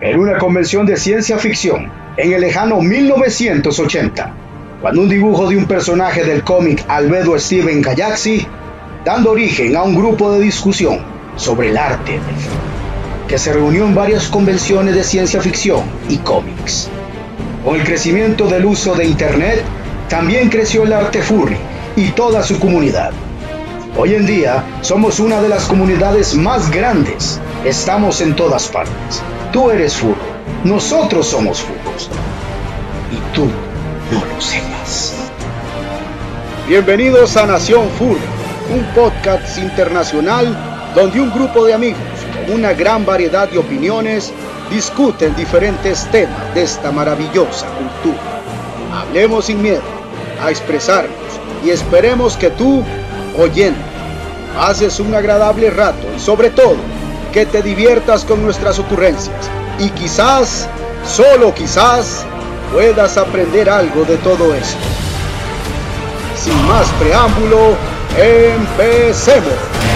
en una convención de ciencia ficción en el lejano 1980, cuando un dibujo de un personaje del cómic Albedo Steven Kayaxi, dando origen a un grupo de discusión sobre el arte que se reunió en varias convenciones de ciencia ficción y cómics. Con el crecimiento del uso de Internet, también creció el arte furry y toda su comunidad. Hoy en día somos una de las comunidades más grandes. Estamos en todas partes. Tú eres furro. Nosotros somos furros. Y tú no lo sepas. Bienvenidos a Nación Furry, un podcast internacional donde un grupo de amigos con una gran variedad de opiniones discuten diferentes temas de esta maravillosa cultura. Hablemos sin miedo a expresarnos y esperemos que tú oyendo. Haces un agradable rato y sobre todo que te diviertas con nuestras ocurrencias y quizás, solo quizás, puedas aprender algo de todo esto. Sin más preámbulo, empecemos.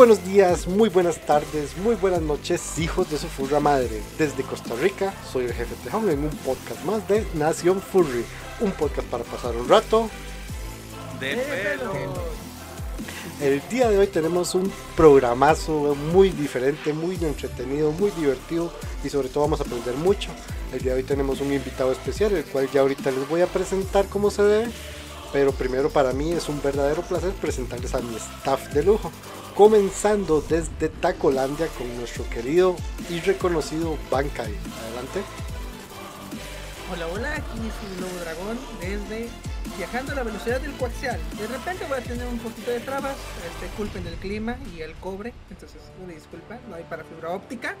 Buenos días, muy buenas tardes, muy buenas noches, hijos de su furra madre. Desde Costa Rica, soy el jefe Tejón en un podcast más de Nación Furry. Un podcast para pasar un rato. De pelo. El día de hoy tenemos un programazo muy diferente, muy entretenido, muy divertido y sobre todo vamos a aprender mucho. El día de hoy tenemos un invitado especial, el cual ya ahorita les voy a presentar cómo se debe. Pero primero para mí es un verdadero placer presentarles a mi staff de lujo comenzando desde Tacolandia con nuestro querido y reconocido Bankai. Adelante. Hola, hola, aquí es un Lobo Dragón desde viajando a la velocidad del coaxial. De repente voy a tener un poquito de trabas, este, culpen del clima y el cobre, entonces una disculpa, no hay para fibra óptica.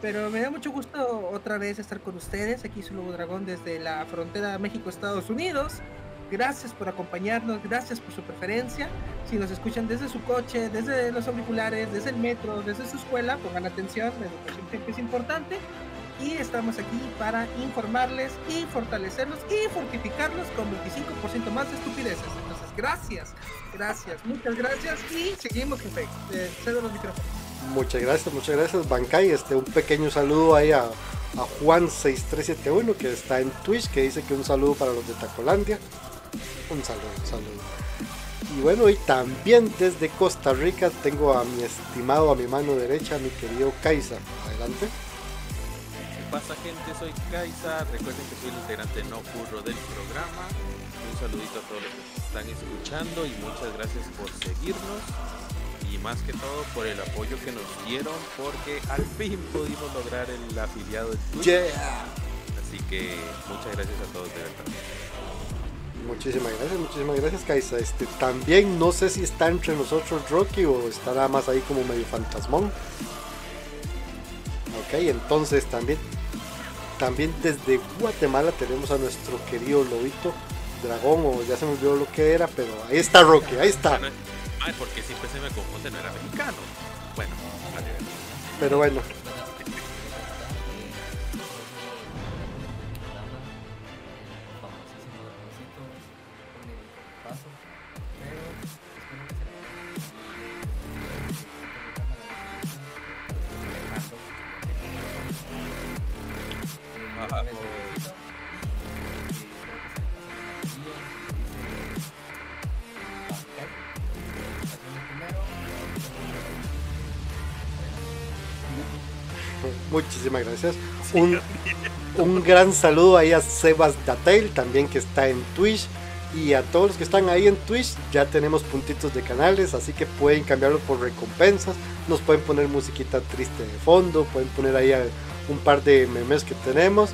Pero me da mucho gusto otra vez estar con ustedes. Aquí es Lobo Dragón desde la frontera México-Estados Unidos. Gracias por acompañarnos, gracias por su preferencia. Si nos escuchan desde su coche, desde los auriculares, desde el metro, desde su escuela, pongan atención, la educación siempre es importante. Y estamos aquí para informarles y fortalecerlos y fortificarlos con 25% más de estupideces. Entonces, gracias, gracias, muchas gracias y seguimos, jefe. Eh, cedo los micrófonos. Muchas gracias, muchas gracias Bankai. Este, un pequeño saludo ahí a, a Juan6371 que está en Twitch, que dice que un saludo para los de Tacolandia. Un saludo, un saludo. Y bueno, y también desde Costa Rica tengo a mi estimado, a mi mano derecha, a mi querido Kaisa. Adelante. ¿Qué pasa gente? Soy Kaisa. Recuerden que soy el integrante no furro del programa. Un saludito a todos los que están escuchando y muchas gracias por seguirnos. Y más que todo por el apoyo que nos dieron porque al fin pudimos lograr el afiliado de Twitch. Yeah. Así que muchas gracias a todos de verdad. Muchísimas gracias, muchísimas gracias Kaisa. Este, también no sé si está entre nosotros Rocky o está nada más ahí como medio fantasmón. Ok, entonces también, también desde Guatemala tenemos a nuestro querido lobito dragón o ya se me olvidó lo que era, pero ahí está Rocky, ahí está. Ay, porque siempre se me confunde, no era mexicano. Bueno, vale. Pero bueno, muchísimas gracias. Un, un gran saludo ahí a Sebas Datail también que está en Twitch. Y a todos los que están ahí en Twitch ya tenemos puntitos de canales, así que pueden cambiarlo por recompensas. Nos pueden poner musiquita triste de fondo, pueden poner ahí un par de memes que tenemos.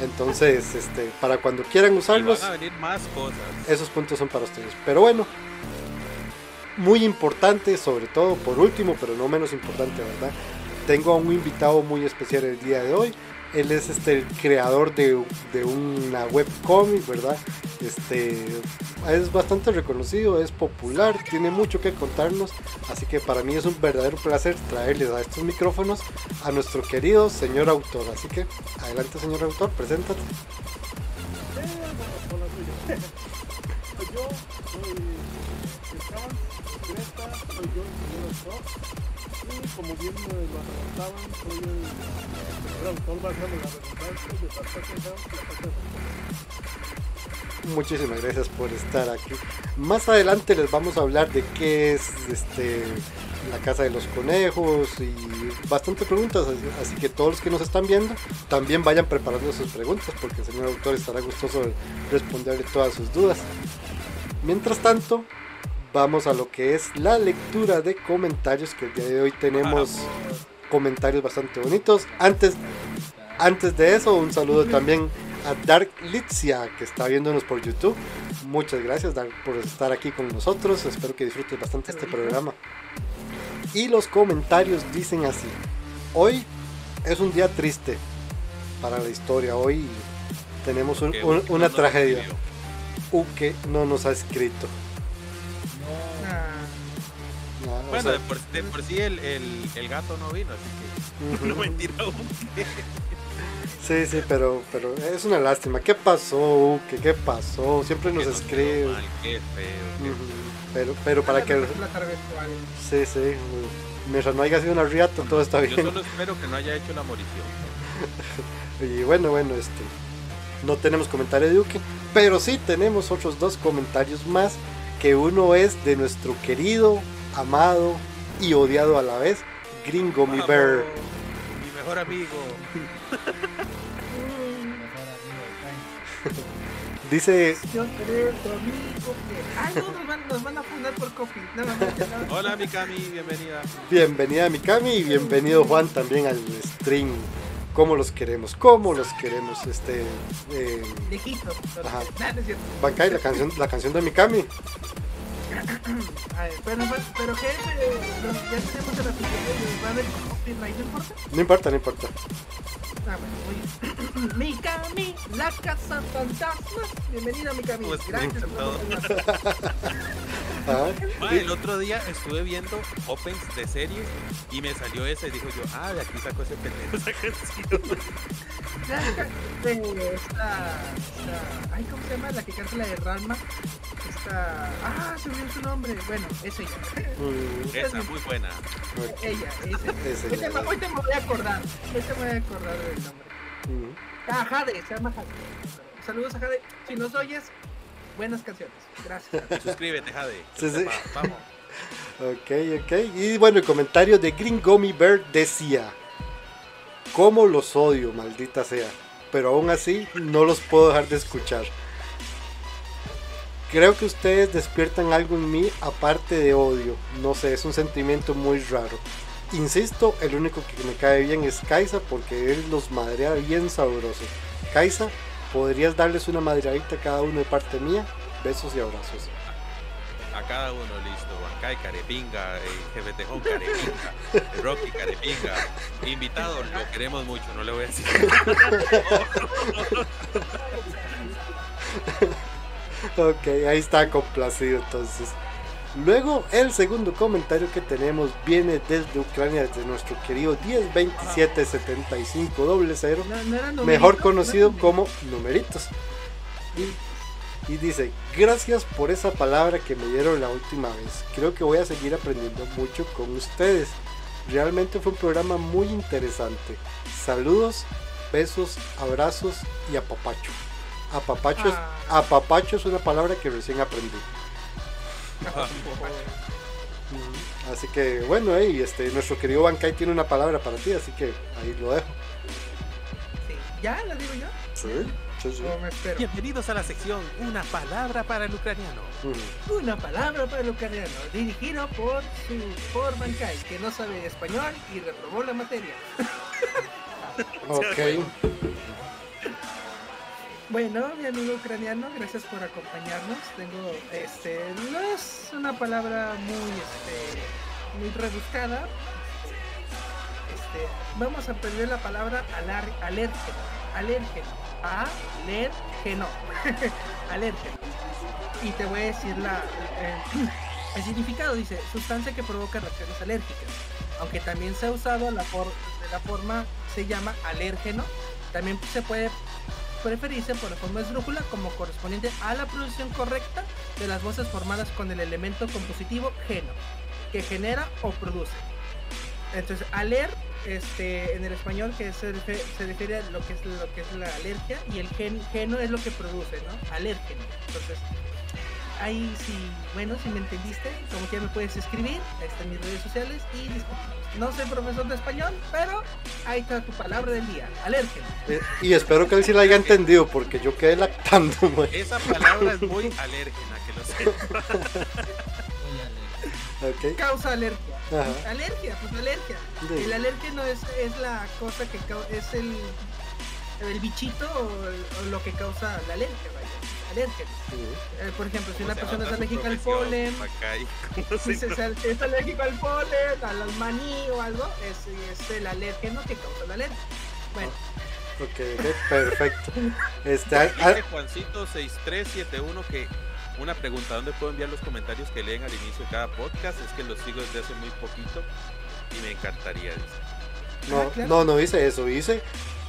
Entonces, este, para cuando quieran usarlos, van a venir más cosas. esos puntos son para ustedes. Pero bueno, muy importante, sobre todo por último, pero no menos importante, ¿verdad? Tengo a un invitado muy especial el día de hoy. Él es este el creador de, de una webcomic, ¿verdad? Este es bastante reconocido, es popular, tiene mucho que contarnos, así que para mí es un verdadero placer traerles a estos micrófonos a nuestro querido señor autor. Así que adelante, señor autor, preséntate. yo soy Descans, Greta, soy yo, señor Scott. Como bien me lo soy el, autor más de la Muchísimas gracias por estar aquí. Más adelante les vamos a hablar de qué es este la casa de los conejos y bastante preguntas, así que todos los que nos están viendo también vayan preparando sus preguntas porque el señor autor estará gustoso de responderle todas sus dudas. Mientras tanto, vamos a lo que es la lectura de comentarios que el día de hoy tenemos comentarios bastante bonitos. Antes antes de eso, un saludo también a Dark Litzia, que está viéndonos por YouTube. Muchas gracias, Dark, por estar aquí con nosotros. Espero que disfrutes bastante este programa. Y los comentarios dicen así. Hoy es un día triste para la historia. Hoy tenemos un- un- una tragedia. Uke no nos ha escrito. O Bueno, sea, de por, de por sí el, el, el gato no vino, así que no mentira aún. Sí, sí, pero, pero es una lástima. ¿Qué pasó, Uke? ¿Qué pasó? Siempre nos nos escribe. mal, Qué feo. qué Ujú. Pero, pero para que... virtual. Sí, sí. Mientras no haya sido una riata, todo está Yo bien. solo espero que no haya hecho la morición. Y bueno, bueno, este. No tenemos comentario de Uke, pero sí tenemos otros dos comentarios más. Que uno es de nuestro querido, amado y odiado a la vez, Gringo Mi Bear. Mi mejor amigo. Dice, Yo creo tu amigo que. Ay, no, nos van, nos van a fundar por copy. No, no, no, no. Hola Mikami, bienvenida. bienvenida Mikami y bienvenido Juan también al stream. ¿Cómo los queremos? ¿Cómo los queremos? Este. Eh, Lejitos. pero- Ajá. Nada, es cierto. Bankai, la canción, la canción de Mikami. A ver, pero, pero que eh, los- ya tenemos el episodio, va a haber copyright, ¿no importa? No importa, no importa. Ah, bueno, muy Mikami, la casa fantasma. Bienvenida, Mikami. Pues, Gracias. Ah, Ma, el otro día estuve viendo opens de series y me salió esa y dijo yo, ah, de aquí sacó ese pendejo esa canción. De esta, esta- ay, ¿cómo se llama? La que canta la de Ranma. Esta, ah, se me olvidó su nombre. Bueno, es ella. mm, Esa, muy buena. ella, esa. Es Hoy te, ella. hoy te me voy a acordar. Hoy te me voy a acordar del nombre. mm. Ah, Jade, se llama Jade. Saludos a Jade. Si nos oyes, buenas canciones. Gracias. Suscríbete, Jade. Sí, sí. Va- Vamos. Ok, ok. Y bueno, el comentario de Green Gummy Bear decía: ¿Cómo los odio, maldita sea? Pero aún así no los puedo dejar de escuchar. Creo que ustedes despiertan algo en mí aparte de odio. No sé, es un sentimiento muy raro. Insisto, el único que me cae bien es Kaisa porque él los madrea bien sabroso. Kaisa, ¿podrías darles una madreadita a cada uno de parte mía? Besos y abrazos. A cada uno, listo. Bancay, Carepinga, eh, Jefe Tejón, Carepinga, Rocky, Carepinga. Invitado, lo queremos mucho, no le voy a decir. Ok, ahí está complacido entonces. Luego, el segundo comentario que tenemos viene desde Ucrania, desde nuestro querido 10277500, No, no era mejor conocido no como Numeritos. Y, y dice, gracias por esa palabra que me dieron la última vez. Creo que voy a seguir aprendiendo mucho con ustedes. Realmente fue un programa muy interesante. Saludos, besos, abrazos y apapacho. Apapacho es, Ah. apapacho es una palabra que recién aprendí. Así que bueno, eh, y este, nuestro querido Bankai tiene una palabra para ti, así que ahí lo dejo. Sí. ¿Ya la digo yo? Sí, sí, sí. ¿O me espero? Bienvenidos a la sección Una palabra para el ucraniano. Una palabra para el ucraniano, dirigido por su por Bankai, que no sabe español y reprobó la materia. Ok, Bueno, mi amigo ucraniano, gracias por acompañarnos. Tengo, este, no es una palabra muy, este, muy rebuscada. Este, vamos a aprender la palabra alar, alérgeno, alérgeno, alérgeno, alérgeno. Y te voy a decir la, eh, el significado. Dice, sustancia que provoca reacciones alérgicas. Aunque también se ha usado la, for- la forma, se llama alérgeno. También se puede preferirse por la forma esdrújula como correspondiente a la pronunciación correcta de las voces formadas con el elemento compositivo geno, que genera o produce. Entonces, aler, este, en el español, que se, refe- se refiere a lo que es lo que es la alergia, y el gen, geno es lo que produce, ¿no? Alérgeno. Entonces, ahí sí, bueno, si me entendiste, como que ya me puedes escribir, ahí están mis redes sociales y. No soy profesor de español, pero ahí está tu palabra del día, alérgeno. Eh, Y espero que él sí la haya entendido, porque yo quedé lactando, mae. Esa palabra es muy alérgena, que lo sepa. Ok. Causa alergia. Ajá. Alergia, pues alergia. Sí. El alérgeno es, es la cosa que es el, el bichito o, o lo que causa la alergia, vaya. Alérgeno. Sí. Eh, por ejemplo, si una ¿Cómo se persona es alérgica al polen, si se es alérgico al polen, al maní o algo, es, es el alérgeno que causa la alergia. Bueno, Ok, ok, perfecto. Este, ah, ah, Dice Juancito6371 que una pregunta, ¿dónde puedo enviar los comentarios que leen al inicio de cada podcast? Es que los sigo desde hace muy poquito y me encantaría. dice. no, no, no hice eso, hice.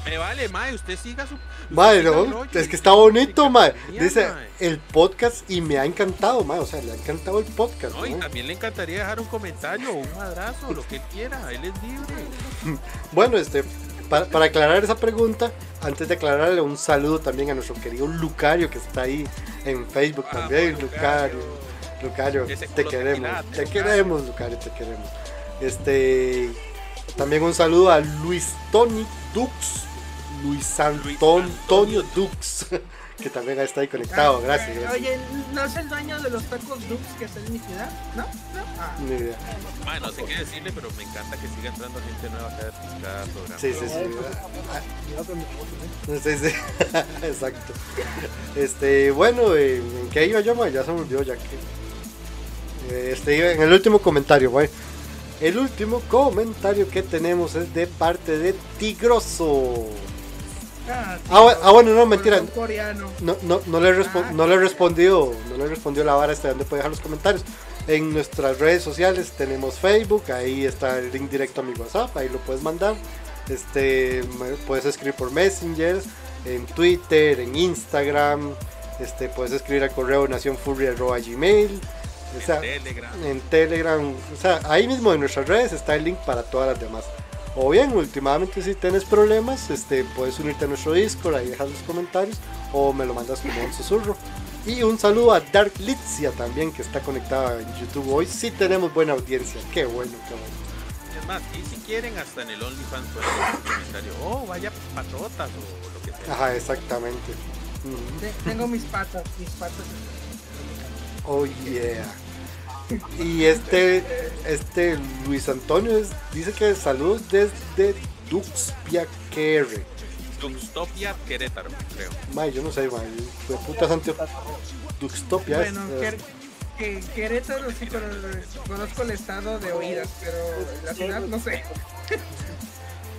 Me vale, mae, usted siga su... usted Mae, siga no, rollo es que está bonito, mae. compañía, Dice el podcast y me ha encantado, mae. O sea, le ha encantado el podcast, No, también le encantaría dejar un comentario o un madrazo, lo que él quiera, él es libre. Bueno, este, para, para aclarar esa pregunta, antes de aclararle un saludo también a nuestro querido Lucario que está ahí en Facebook también. Lucario, Lucario, te queremos, te Lucario. queremos, Lucario, te queremos. Este, también un saludo a Luis Tony Dux, Luis Anton- Antonio Dux, que también está ahí conectado. Gracias, eh, gracias. Oye, ¿no es el dueño de los tacos Dux que está en mi ciudad? ¿No? ¿No? Ah. Ni idea. Mae, no sé qué decirle, pero me encanta que siga entrando gente nueva cada, cada programa. Sí, sí, sí. ¿eh? Sí, sí. Exacto. Este, bueno, ¿en qué iba yo? Ya se me olvidó ya que. Este, en el último comentario, güey. El último comentario que tenemos es de parte de Tigroso. Ah, Ah, bu- ah, bueno, no, mentira. No, no, no le, respo- Ah. no le respondió, no le respondió la vara hasta donde puede dejar los comentarios. En nuestras redes sociales tenemos Facebook, ahí está el link directo a mi WhatsApp, ahí lo puedes mandar. Este, puedes escribir por Messenger, en Twitter, en Instagram, este, puedes escribir al correo nacionfury@gmail, o sea, Telegram. en Telegram, o sea, ahí mismo en nuestras redes está el link para todas las demás. O bien, últimamente si tienes problemas, este, puedes unirte a nuestro Discord, ahí dejas los comentarios, o me lo mandas como un susurro. Y un saludo a Dark Litzia también, que está conectada en YouTube hoy. Sí tenemos buena audiencia, qué bueno, qué bueno. Es más, y si quieren, hasta en el OnlyFans pueden dejar un comentario. Oh, vaya patotas o lo que sea. Ajá, exactamente. Tengo mis patas, mis patas. Oh yeah. Y este, este Luis Antonio es- dice que saludos desde Duxpia Kerry. Duxtopia Querétaro, creo. May, yo no sé, may, fue puta Santiago. Duxtopia es, Bueno, eh, Quer- que Querétaro sí cono- conozco el estado de oídas, pero la ciudad no sé.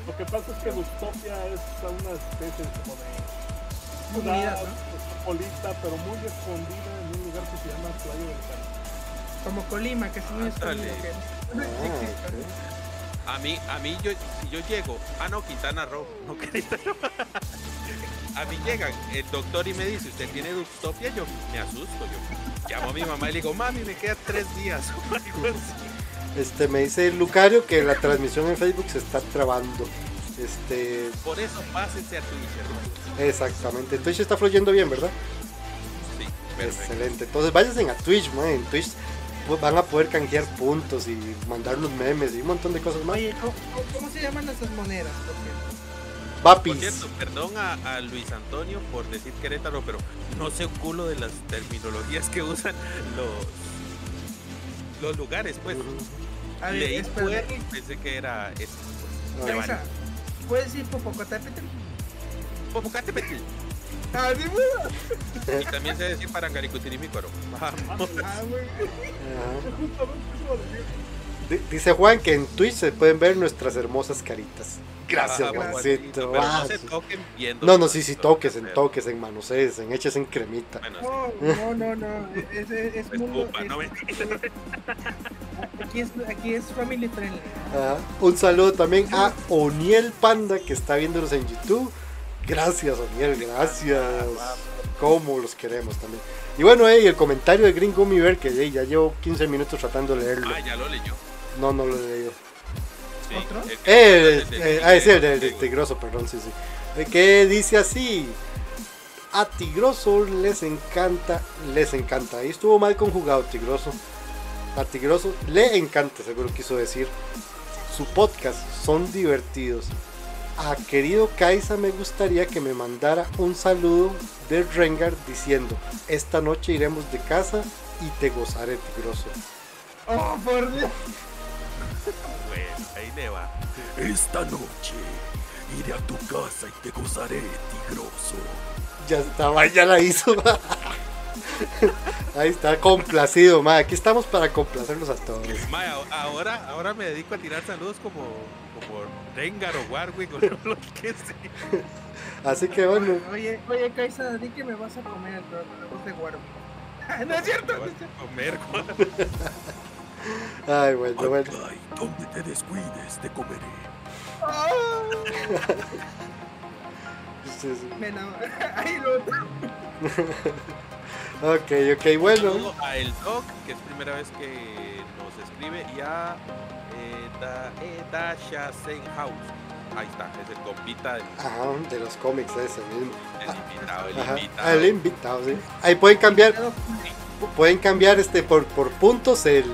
Lo que pasa es que Dustopia es una especie como de ¿no? cosmopolita, pero muy escondida en un lugar que se llama Playa del Carmen. Como Colima, que es Ándale. Que ah, existe, ¿no? A mí, a mí yo, si yo llego, ah no, Quintana Roo, no Querétaro. A mí llegan el doctor y me dice, ¿usted tiene Duxtopia? Yo me asusto, yo llamo a mi mamá y le digo, mami, me quedan tres días o algo así. Este me dice Lucario que la transmisión en Facebook se está trabando. Este, Por eso pásense a Twitch, hermano. exactamente. Twitch está fluyendo bien, ¿verdad? Sí, perfecto. Excelente. Entonces váyanse a Twitch, man. En Twitch van a poder canjear puntos y mandarnos memes y un montón de cosas más. Oye, ¿cómo, cómo se llaman esas monedas? Porque Por Papis. cierto, perdón a, a Luis Antonio por decir Querétaro, pero no sé un culo de las terminologías que usan los los lugares, pues. Ujú. A ver, Leí y pensé que era esto. Pues. Ah. ¿Puedes decir Popocatépetl? Popocatépetl. Ah. Y también sé decir Parangaricutirimícuaro. Vamos. Ah, muy bien. Ajá. Justamente eso iba a decir. Di- Dice Juan que en Twitch se pueden ver nuestras hermosas caritas. Gracias, Juancito. Pero Ah, no se toquen viendo. No, no, sí, sí, toques, que en toques, en manosees, en eches en cremita. Bueno, sí. No, no, no, no. Es, es, es Es mundo- pupa, es- no me aquí, es, aquí es family friendly. Ajá. Un saludo también a Oniel Panda que está viéndonos en YouTube. Gracias, Oniel, gracias. Cómo los queremos también. Y bueno, eh, el comentario de Green Gummy Bear, que eh, ya llevo 15 minutos tratando de leerlo. Ah, ya lo leyó. No, no lo he leído. Eh, eh, ah, sí, el de- Tigroso, perdón, sí, sí. Eh, Que dice así. A Tigroso les encanta, les encanta. Ahí estuvo mal conjugado Tigroso. A Tigroso le encanta, seguro quiso decir. Su podcast son divertidos. A querido Kaisa me gustaría que me mandara un saludo de Rengar diciendo, esta noche iremos de casa y te gozaré Tigroso. Oh, por Dios. Bueno, ahí le va. Esta noche iré a tu casa y te gozaré, tigroso. Ya estaba, ya la hizo. Ahí está, complacido, ma. Aquí estamos para complacerlos a todos. Mae, a- ahora, ahora me dedico a tirar saludos como, como Rengar o Warwick o lo que sea. Así que bueno, Oye, oye, Kaisa, di que me vas a comer el programa de Guaro. no es cierto. es cierto. Comer, ay, bueno, bueno. Ay, donde te descuides, te comeré. Sí, sí. me enamoré. Lo. Ok, ok, bueno. A el Doc, que es primera vez que nos escribe, y a da, eh, Dasha Senhouse. Ahí está, es el compita del, Ajá, de los cómics ese mismo. del invitado, el Ajá, invitado. el invitado, sí. Ahí pueden cambiar, pueden cambiar este por, por puntos el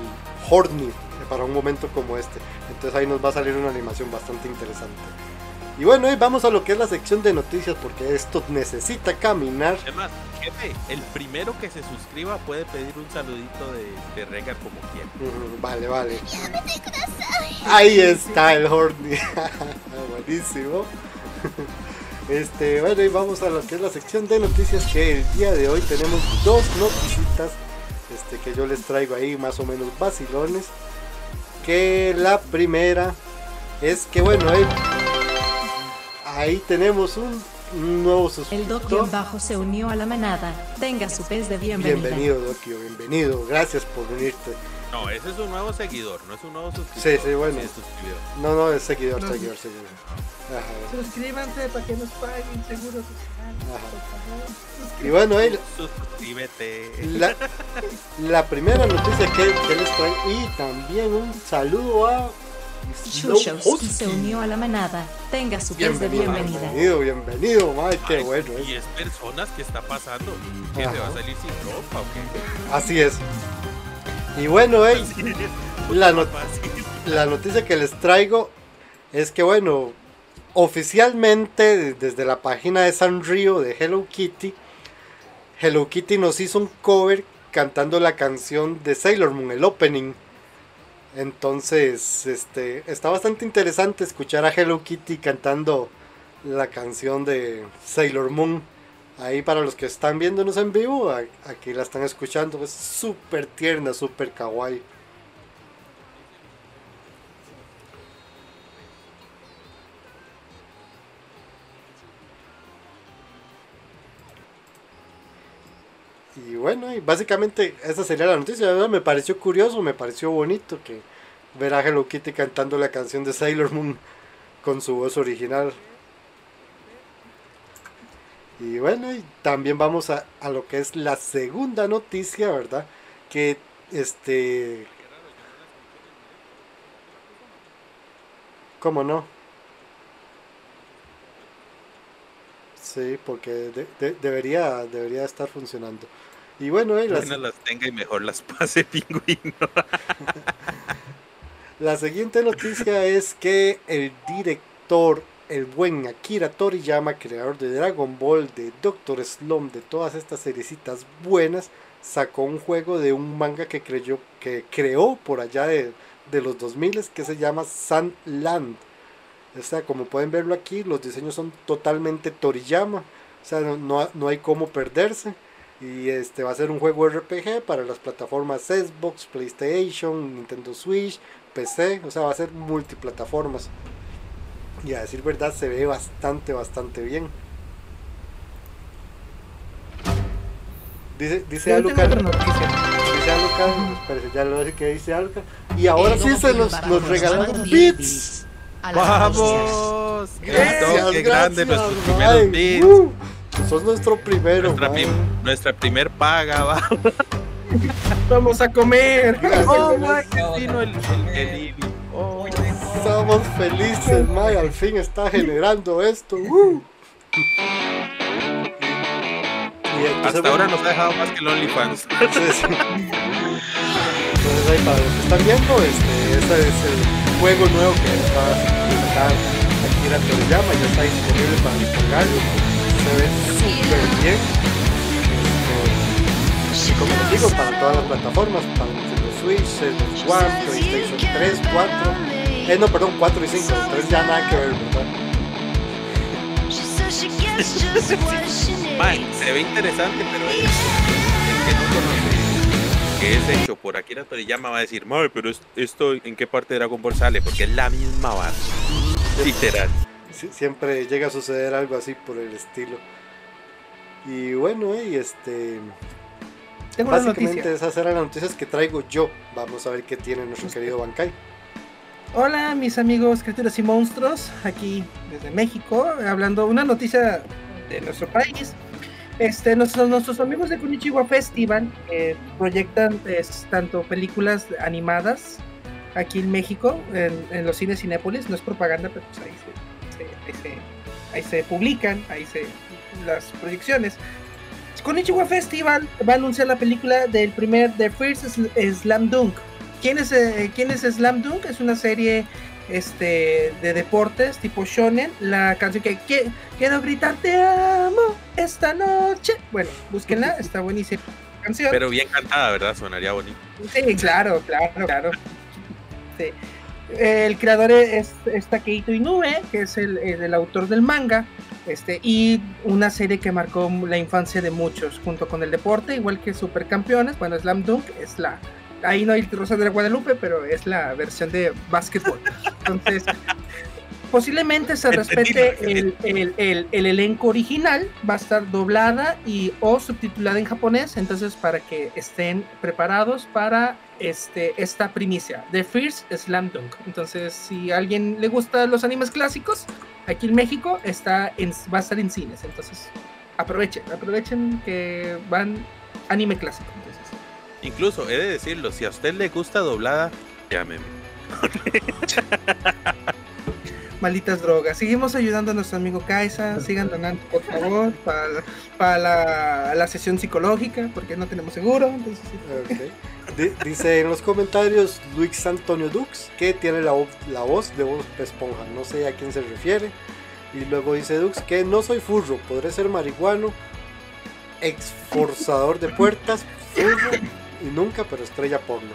Horny para un momento como este. Entonces ahí nos va a salir una animación bastante interesante. Y bueno, ahí vamos a lo que es la sección de noticias porque esto necesita caminar. Es más, jefe, el primero que se suscriba puede pedir un saludito de, de Rengar como quiera. Ujú, Vale, vale. Ahí está el Horny. Buenísimo. Este, bueno, y vamos a lo que es la sección de noticias que el día de hoy tenemos dos noticitas este, que yo les traigo ahí más o menos vacilones. Que la primera es que bueno, ahí, ahí tenemos un, un nuevo El suscriptor. Doc bajo se unió a la manada. Tenga su pez de bienvenida. Bienvenido, Dokio, bienvenido. Gracias por unirte. No, ese es un nuevo seguidor, no es un nuevo suscriptor. Sí, sí, bueno. es. No, no, es seguidor, No, seguidor, seguidor. Ajá. Suscríbanse para que nos paguen seguro favor. Y bueno, ahí Suscríbete. la, la primera noticia que, que les traigo y también un saludo a Chuchos se unió a la manada. Tenga su pez de bienvenida. bienvenido, bienvenido, madre, qué Ay, bueno Y es. es personas que está pasando. ¿Qué se va a Ajá. salir sin ropa o qué? Así es. Y bueno, ey, la, not- la noticia que les traigo es que bueno, oficialmente desde la página de Sanrio de Hello Kitty, Hello Kitty nos hizo un cover cantando la canción de Sailor Moon, el opening. Entonces, este, está bastante interesante escuchar a Hello Kitty cantando la canción de Sailor Moon. Ahí para los que están viéndonos en vivo, aquí la están escuchando. Es súper tierna, súper kawaii. Y bueno, y básicamente esa sería la noticia. Me pareció curioso, me pareció bonito que ver a Hello Kitty cantando la canción de Sailor Moon con su voz original. Y bueno, y también vamos a, a lo que es la segunda noticia, ¿verdad? Que este... ¿Cómo no? Sí, porque de- de- debería, debería estar funcionando. Y bueno, eh, la, Buenas las tenga y mejor las pase pingüino. la siguiente noticia es que el director, el buen Akira Toriyama, creador de Dragon Ball, de Doctor Slump, de todas estas seriecitas buenas, sacó un juego de un manga que, creyó, que creó por allá de, de los 2000 que se llama Sandland. O sea, como pueden verlo aquí, los diseños son totalmente Toriyama. O sea, no, no, no hay cómo perderse. Y este va a ser un juego RPG para las plataformas Xbox, PlayStation, Nintendo Switch, PC. O sea, va a ser multiplataformas. Y a decir verdad, se ve bastante, bastante bien. Dice, dice Alucard, dice Alucard, ya lo que dice Alucard. Y ahora sí se nos, nos regalaron bits. ¡Vamos! Gracias, Qué grande, gracias, nuestros primeros bits. Sos nuestro primero, Nuestra, mae. prim- nuestra primer paga, va. Vamos a comer. Oh, Gracias. my, que vino el, el, el Ibi. Oh. Estamos felices, May, al fin está generando esto. uh. Hasta ahora nos ha dejado más que el OnlyFans. Entonces, entonces ahí para los que están viendo, este, este es el juego nuevo que va a sacar Akira Toriyama, ya está disponible para descargarlo. Se ve súper bien. Este, y como les digo, para todas las plataformas, para Nintendo Switch, Xbox One, PlayStation 3, 4, eh no, perdón, 4 y 5, el 3 ya nada que ver, ¿verdad? Man, se ve interesante, pero el, el que no conoce que es hecho por Akira Toriyama va a decir, "Mae, pero es- esto en qué parte de Dragon Ball sale, porque es la misma base. Literal. Sí, siempre llega a suceder algo así por el estilo. Y bueno, eh, y este Tengo básicamente esas eran las noticias que traigo yo. Vamos a ver qué tiene nuestro querido Bankai. Hola, mis amigos criaturas y monstruos, aquí desde México, hablando una noticia de nuestro país. Este, nuestros, nuestros amigos de Kunichiwa Festival eh, proyectan es, tanto películas animadas aquí en México, en, en los cines Cinépolis, no es propaganda, pero pues ahí se- ahí se- ahí se publican, ahí se las proyecciones. Konichiwa Festival va a anunciar la película del primer The First Sl- Slam Dunk. ¿Quién es, eh, ¿Quién es Slam Dunk? Es una serie este, de deportes tipo shonen. La canción que "Qui- quiero gritar te amo esta noche. Bueno, búsquenla, está buenísima canción. Pero bien cantada, ¿verdad? Sonaría bonito. Sí, claro, claro, claro. Sí. El creador es, es Takeito Inoue, que es el, el- el autor del manga, este, y una serie que marcó la infancia de muchos, junto con el deporte, igual que Supercampeones, bueno, Slam Dunk es la... Ahí no hay Rosa de Guadalupe, pero es la versión de básquetbol. Entonces, posiblemente se respete el, el- el- el elenco original, va a estar doblada y o subtitulada en japonés, entonces para que estén preparados para este, esta primicia, The First Slam Dunk. Entonces, si a alguien le gusta los animes clásicos, aquí en México está en, va a estar en cines, entonces aprovechen, aprovechen que van anime clásico. Entonces. Incluso, he de decirlo, si a usted le gusta doblada, llámeme. malditas drogas. Seguimos ayudando a nuestro amigo Kaisa. Sigan donando, por favor, para, la, sesión psicológica, porque no tenemos seguro. Entonces, sí. Ok. Di- Dice en los comentarios Luis Antonio Dux que tiene la, la voz de Bob Esponja. No sé a quién se refiere. Y luego dice Dux que no soy furro, podré ser marihuano, exforzador de puertas, furro y nunca, pero estrella porno.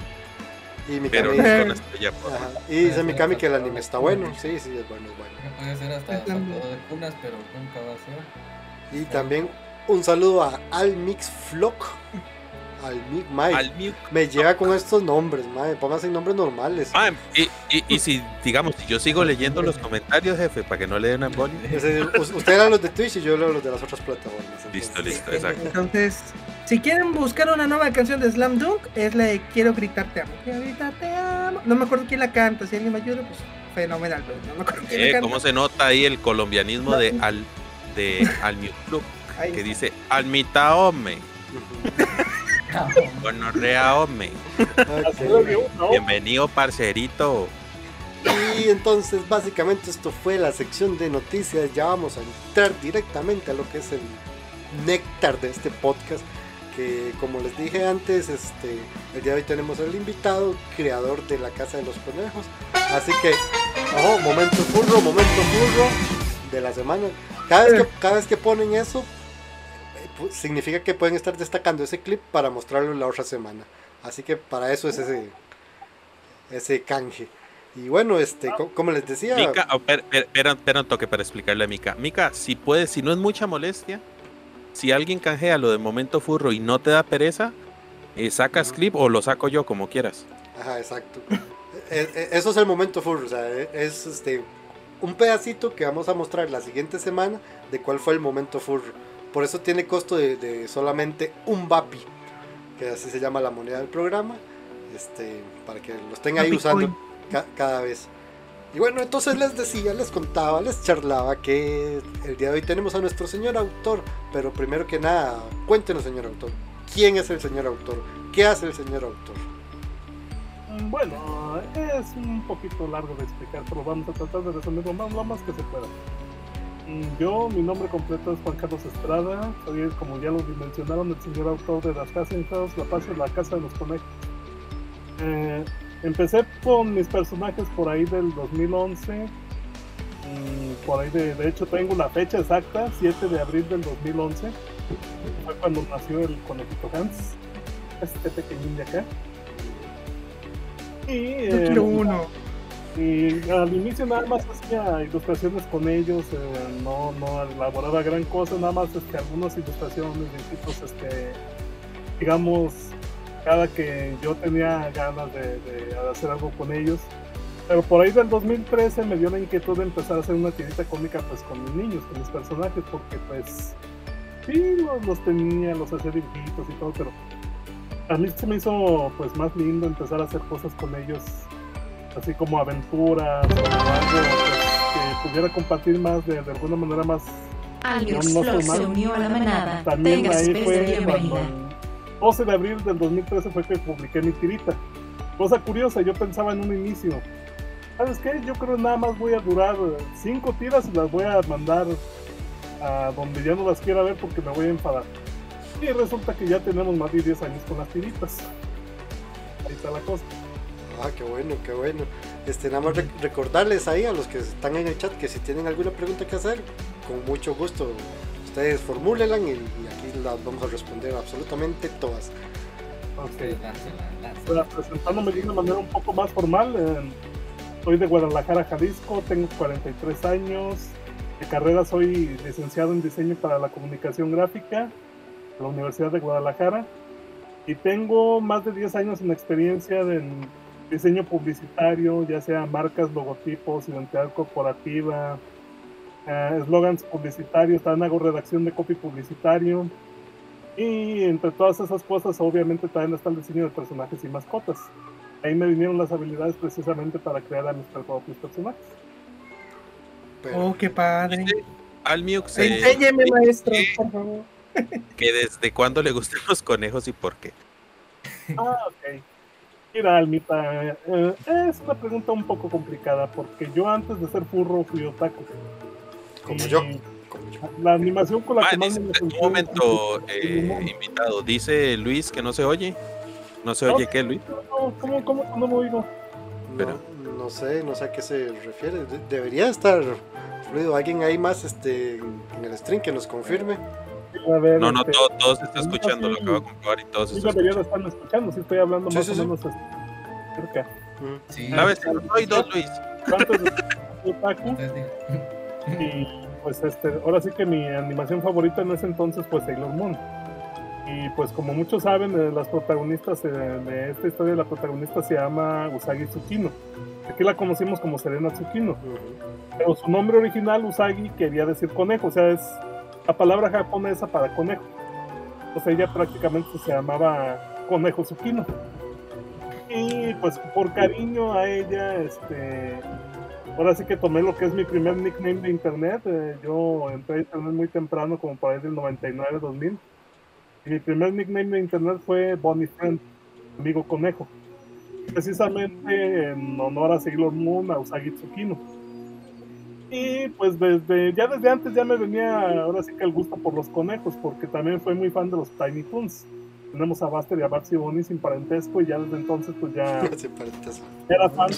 Y mi Pero no estrella por-. Y dice Mikami que el anime está bueno. Sí, sí, es bueno, es bueno. Puede ser hasta saltador de cunas, pero nunca va a ser. Y también un saludo a Almix Flock. Almix Mike. Me llega con estos nombres, madre. Pónganse nombres normales. Ah, y, y, y si, digamos, si yo sigo leyendo los comentarios, jefe, para que no le den a Boli. Ese- u- Usted era los de Twitch y yo era los de las otras plataformas. Listo, listo, exacto. Entonces, si quieren buscar una nueva canción de Slam Dunk, es la de Quiero gritar te amo. Quiero gritar te amo. No me acuerdo quién la canta. Si alguien me ayuda, pues fenomenal. Pero no me acuerdo quién la Eh, canta. ¿Cómo se nota ahí el colombianismo de al de al Club? Que está. dice Almita Ome, Ujú. Gonorrea Ome. Ok. Bienvenido, parcerito. Y entonces, básicamente, esto fue la sección de noticias. Ya vamos a entrar directamente a lo que es el néctar de este podcast. Que, como les dije antes, este, el día de hoy tenemos al invitado, creador de la Casa de los Conejos. Así que, ojo, momento furro, momento furro de la semana. Cada vez que, cada vez que ponen eso, eh, pu- significa que pueden estar destacando ese clip para mostrarlo la otra semana. Así que para eso es ese, ese canje. Y bueno, este, co- como les decía, Mica, oh, per- per- espera, espera un toque para explicarle a Mica. Mica, si puedes, si no es mucha molestia, si alguien canjea lo de momento furro y no te da pereza, eh, sacas clip o lo saco yo como quieras. Ajá, exacto. E- e- Eso es el momento full, o sea, e- es este un pedacito que vamos a mostrar la siguiente semana de cuál fue el momento full. Por eso tiene costo de, de solamente un VAPI, que así se llama la moneda del programa, este, para que lo estén ahí usando ca- cada vez. Y bueno, entonces les decía, les contaba, les charlaba que el día de hoy tenemos a nuestro señor autor, pero primero que nada, cuéntenos señor autor, ¿quién es el señor autor? ¿Qué hace el señor autor? Mm, Bueno, es un poquito largo de explicar, pero vamos a tratar de resumirlo más, lo más que se pueda. Mm, Yo, mi nombre completo es Juan Carlos Estrada, soy, como ya lo mencionaron, el señor autor de las House, La Paz y la Casa de los Conejos. Eh, empecé con mis personajes por ahí del 2011. mm, Por ahí, de, de hecho, tengo la fecha exacta, 7 de abril del 2011. Fue cuando nació el conejito Hans, este pequeñín de acá. Y, Yo eh, quiero uno. y al inicio nada más hacía ilustraciones con ellos, eh, no, no elaboraba gran cosa, nada más este, algunas ilustraciones, dibujitos, este, digamos, cada que yo tenía ganas de, de hacer algo con ellos. Pero por ahí del 2013 me dio la inquietud de empezar a hacer una tirita cómica pues con mis niños, con mis personajes, porque pues sí, los, los tenía, los hacía dibujitos y todo, pero a mí se me hizo pues más lindo empezar a hacer cosas con ellos así como aventuras o algo pues, que pudiera compartir más de, de alguna manera más Alex No, no se unió a la manada. también Tenga ahí de fue cuando bienvenida. 12 de abril del 2013 fue que publiqué mi tirita cosa curiosa yo pensaba en un inicio ¿sabes qué? yo creo nada más voy a durar cinco tiras y las voy a mandar a donde ya no las quiera ver porque me voy a enfadar y resulta que ya tenemos más de 10 años con las tiritas ahí está la cosa Ah, qué bueno, qué bueno. Este, nada más rec- recordarles ahí a los que están en el chat que si tienen alguna pregunta que hacer, con mucho gusto, ustedes formúlenla y, y aquí las vamos a responder absolutamente todas. Ok. Bueno, presentándome de una manera un poco más formal, eh, soy de Guadalajara, Jalisco, tengo 43 años, de carrera soy licenciado en diseño para la comunicación gráfica de la Universidad de Guadalajara y tengo más de 10 años en experiencia en diseño publicitario, ya sea marcas, logotipos, identidad corporativa, eh, eslogans publicitarios, también hago redacción de copy publicitario. Y entre todas esas cosas, obviamente también está el diseño de personajes y mascotas. Ahí me vinieron las habilidades precisamente para crear a mis propios personajes. Pero, Oh, qué padre. Almiux eh, Enséñeme, que- maestro, por favor. que desde cuándo le gustan los conejos y por qué. Ah, ok. Mira, Almita, eh, eh, es una pregunta un poco complicada porque yo antes de ser furro fui otaku. Como yo, como yo. La animación con la Ah, que más dice- me un momento, eh, invitado. Dice Luis que no se oye. ¿No se No. oye qué, Luis? No, ¿Cómo, cómo, no me oigo? No, no sé, no sé a qué se refiere. De- debería estar fluido. Alguien ahí más este, en el stream que nos confirme. A ver, No, no, este, todo, todo se está escuchando, lo acabo de comprobar y todo se sí está escuchando. estarme escuchando, si estoy hablando Sí, más sí, o sí. menos cerca. Sí, ¿Sabes? Soy dos, Luis. Yo Y pues este, ahora sí que mi animación favorita en ese entonces fue Sailor Moon. Y pues como muchos saben, eh, las protagonistas eh, de esta historia, la protagonista se llama Usagi Tsukino. Aquí la conocimos como Serena Tsukino. Pero su nombre original, Usagi, quería decir conejo, o sea, es la palabra japonesa para conejo. O sea, ella prácticamente se llamaba Conejo Tsukino. Y pues por cariño a ella, este, ahora sí que tomé lo que es mi primer nickname de internet. eh, yo entré a internet muy temprano, como para ahí del 99, 2000. Y mi primer nickname de internet fue Bonnie Friend, amigo conejo. Precisamente en honor a Sailor Moon, a Usagi Tsukino. Y pues desde, ya desde antes ya me venía ahora sí que el gusto por los conejos, porque también fue muy fan de los Tiny Toons. Tenemos a Buster y a Babsy Bonnie sin parentesco y ya desde entonces pues ya era fan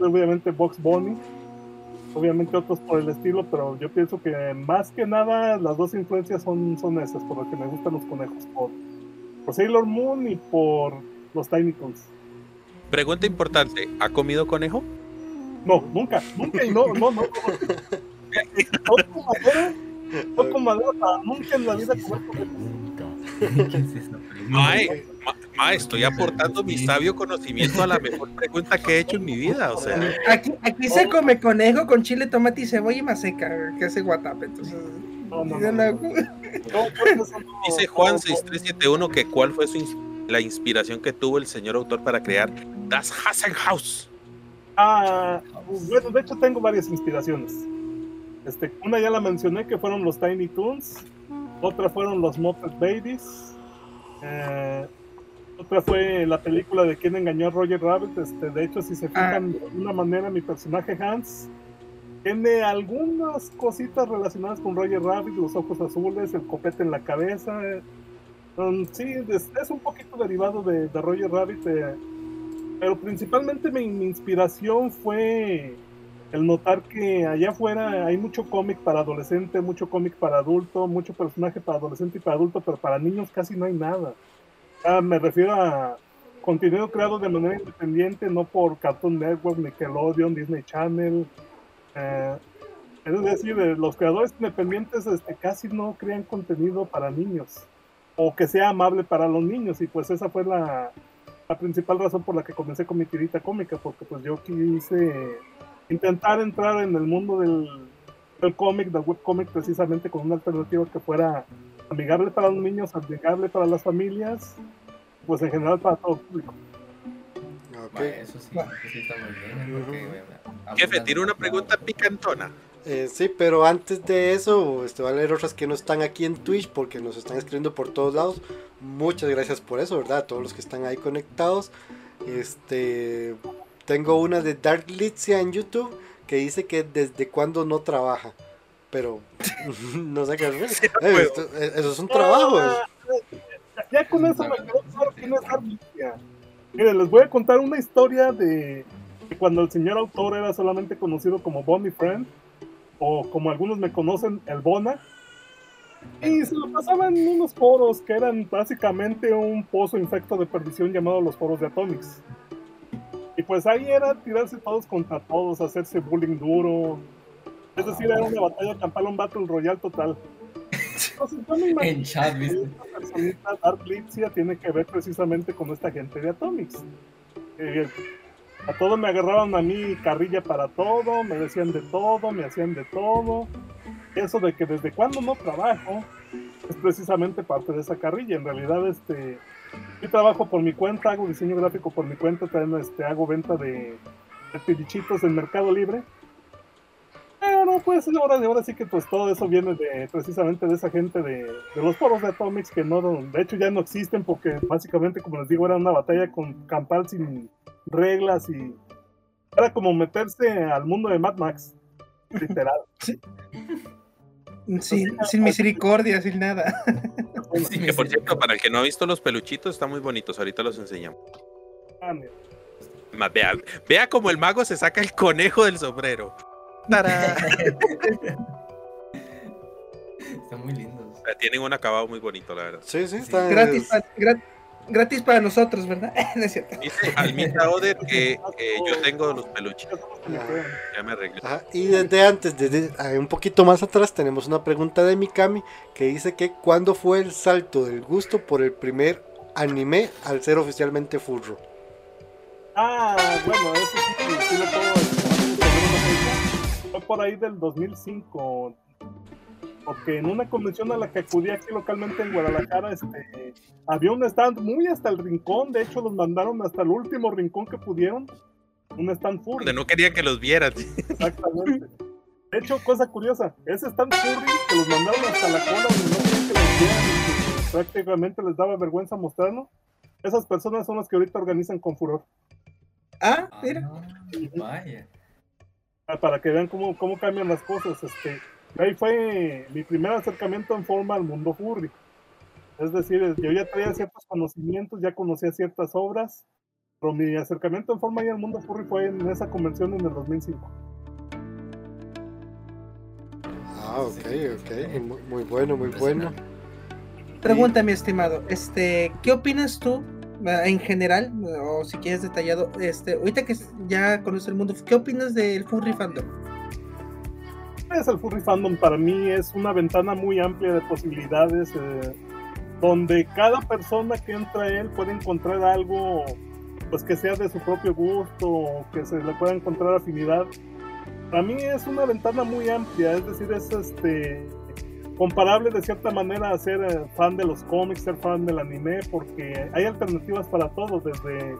obviamente Box Bunny, obviamente otros por el estilo, pero yo pienso que más que nada las dos influencias son, son esas, por lo que me gustan los conejos, por, por Sailor Moon y por los Tiny Toons. Pregunta importante, ¿ha comido conejo? No, nunca, nunca y no, no, no. no. Toco madera, toco madera para nunca en la vida comer conejos. Mae, ma, ma, estoy aportando mi sabio conocimiento a la mejor pregunta que he hecho en mi vida, o sea, Aquí, aquí se come conejo con chile, tomate y cebolla y maseca, que hace guatape. Entonces, No, no, no, dice Juan no. 6371 que cuál fue su ins- la inspiración que tuvo el señor autor para crear Das Hassenhaus. Ah, bueno, de hecho tengo varias inspiraciones. Este, una ya la mencioné que fueron los Tiny Toons, otra fueron los Muppet Babies, eh, otra fue la película de quién engañó a Roger Rabbit. Este, de hecho, si se fijan de alguna manera, mi personaje Hans tiene algunas cositas relacionadas con Roger Rabbit, los ojos azules, el copete en la cabeza. um, sí, es, es un poquito derivado de, de Roger Rabbit, eh, pero principalmente mi, mi inspiración fue el notar que allá afuera hay mucho cómic para adolescente, mucho cómic para adulto, mucho personaje para adolescente y para adulto, pero para niños casi no hay nada. Ah, me refiero a contenido creado de manera independiente, no por Cartoon Network, Nickelodeon, Disney Channel. eh, es decir, eh, los creadores independientes este, casi no crean contenido para niños o que sea amable para los niños y pues esa fue la, la principal razón por la que comencé con mi tirita cómica porque pues yo quise intentar entrar en el mundo del, del cómic, del webcómic precisamente con una alternativa que fuera amigable para los niños, amigable para las familias, pues en general para todo el público. Ok. Va, Eso sí, eso sí está muy bien. porque, Jefe, tiene una pregunta picantona. Eh, sí, pero antes de eso, este, voy a leer otras que no están aquí en Twitch porque nos están escribiendo por todos lados. Muchas gracias por eso, ¿verdad? A todos los que están ahí conectados. Este, tengo una de Dark Litzia en YouTube que dice que desde cuándo no trabaja. Pero no sé qué es. Eh, esto- eh, eso es un trabajo. es- Ya, ya con eso me quedó claro quién es Arlicia. Miren, les voy a contar una historia de, de cuando el señor autor era solamente conocido como Bonnie Friend, o como algunos me conocen, el Bona. Y se lo pasaba en unos foros que eran básicamente un pozo infecto de perdición llamado los foros de Atomics. Y pues ahí era tirarse todos contra todos, hacerse bullying duro. Es decir, era una batalla campal, un battle royal total. Entonces, yo me imagino En chat, ¿viste? esta personita, Dark Lipsia, tiene que ver precisamente con esta gente de Atomics. Eh, a todo me agarraban a mí carrilla para todo, me decían de todo, me hacían de todo. Eso de que desde cuando no trabajo es precisamente parte de esa carrilla. En realidad, este, yo trabajo por mi cuenta, hago diseño gráfico por mi cuenta, también este, hago venta de, de en Mercado Libre. Pero pues ahora, ahora sí que pues todo eso viene de precisamente de esa gente de, de los foros de Atomics que no, de hecho ya no existen porque básicamente como les digo era una batalla con campal sin reglas y era como meterse al mundo de Mad Max, literal. Sin, sin misericordia, sin nada. Sí, Que por cierto, para el que no ha visto los peluchitos, están muy bonitos. Ahorita los enseñamos. Ah, Vea, vea como el mago se saca el conejo del sombrero. ¡Tarán! Están muy lindos. Tienen un acabado muy bonito, la verdad. Sí, sí, está. gratis, pa- gra- gratis para nosotros, ¿verdad? No es cierto. Dice Almita Oder que, que yo tengo los peluches. Ya me arreglé. Ajá, Y desde antes, desde un poquito más atrás, tenemos una pregunta de Mikami que dice que ¿cuándo fue el salto del gusto por el primer anime al ser oficialmente furro? Ah, bueno, eso sí, sí lo puedo decir. Fue por ahí del 2005. Porque en una convención a la que acudí aquí localmente en Guadalajara, este, había un stand muy hasta el rincón. De hecho, los mandaron hasta el último rincón que pudieron. Un stand furry. Donde no querían que los vieran. Exactamente. De hecho, cosa curiosa, ese stand furry que los mandaron hasta la cola donde no querían que los vieran que prácticamente les daba vergüenza mostrarlo. Esas personas son las que ahorita organizan con furor. Ah, mira. Ah, vaya. Ah, para que vean cómo, cómo cambian las cosas. Este, ahí fue mi primer acercamiento en forma al mundo furry. Es decir, yo ya traía ciertos conocimientos, ya conocía ciertas obras, pero mi acercamiento en forma ya al mundo furry fue en esa convención en el 2005. Ah, ok, ok. Muy, muy bueno, muy bueno. Pregunta, mi estimado, este, ¿qué opinas tú eh, en general, o si quieres detallado, este, ahorita que ya conoces el mundo, ¿qué opinas del furry fandom? Es el furry fandom para mí es una ventana muy amplia de posibilidades eh, donde cada persona que entra a él puede encontrar algo pues que sea de su propio gusto que se le pueda encontrar afinidad. Para mí es una ventana muy amplia, es decir, es este comparable de cierta manera a ser eh, fan de los cómics, ser fan del anime, porque hay alternativas para todo, desde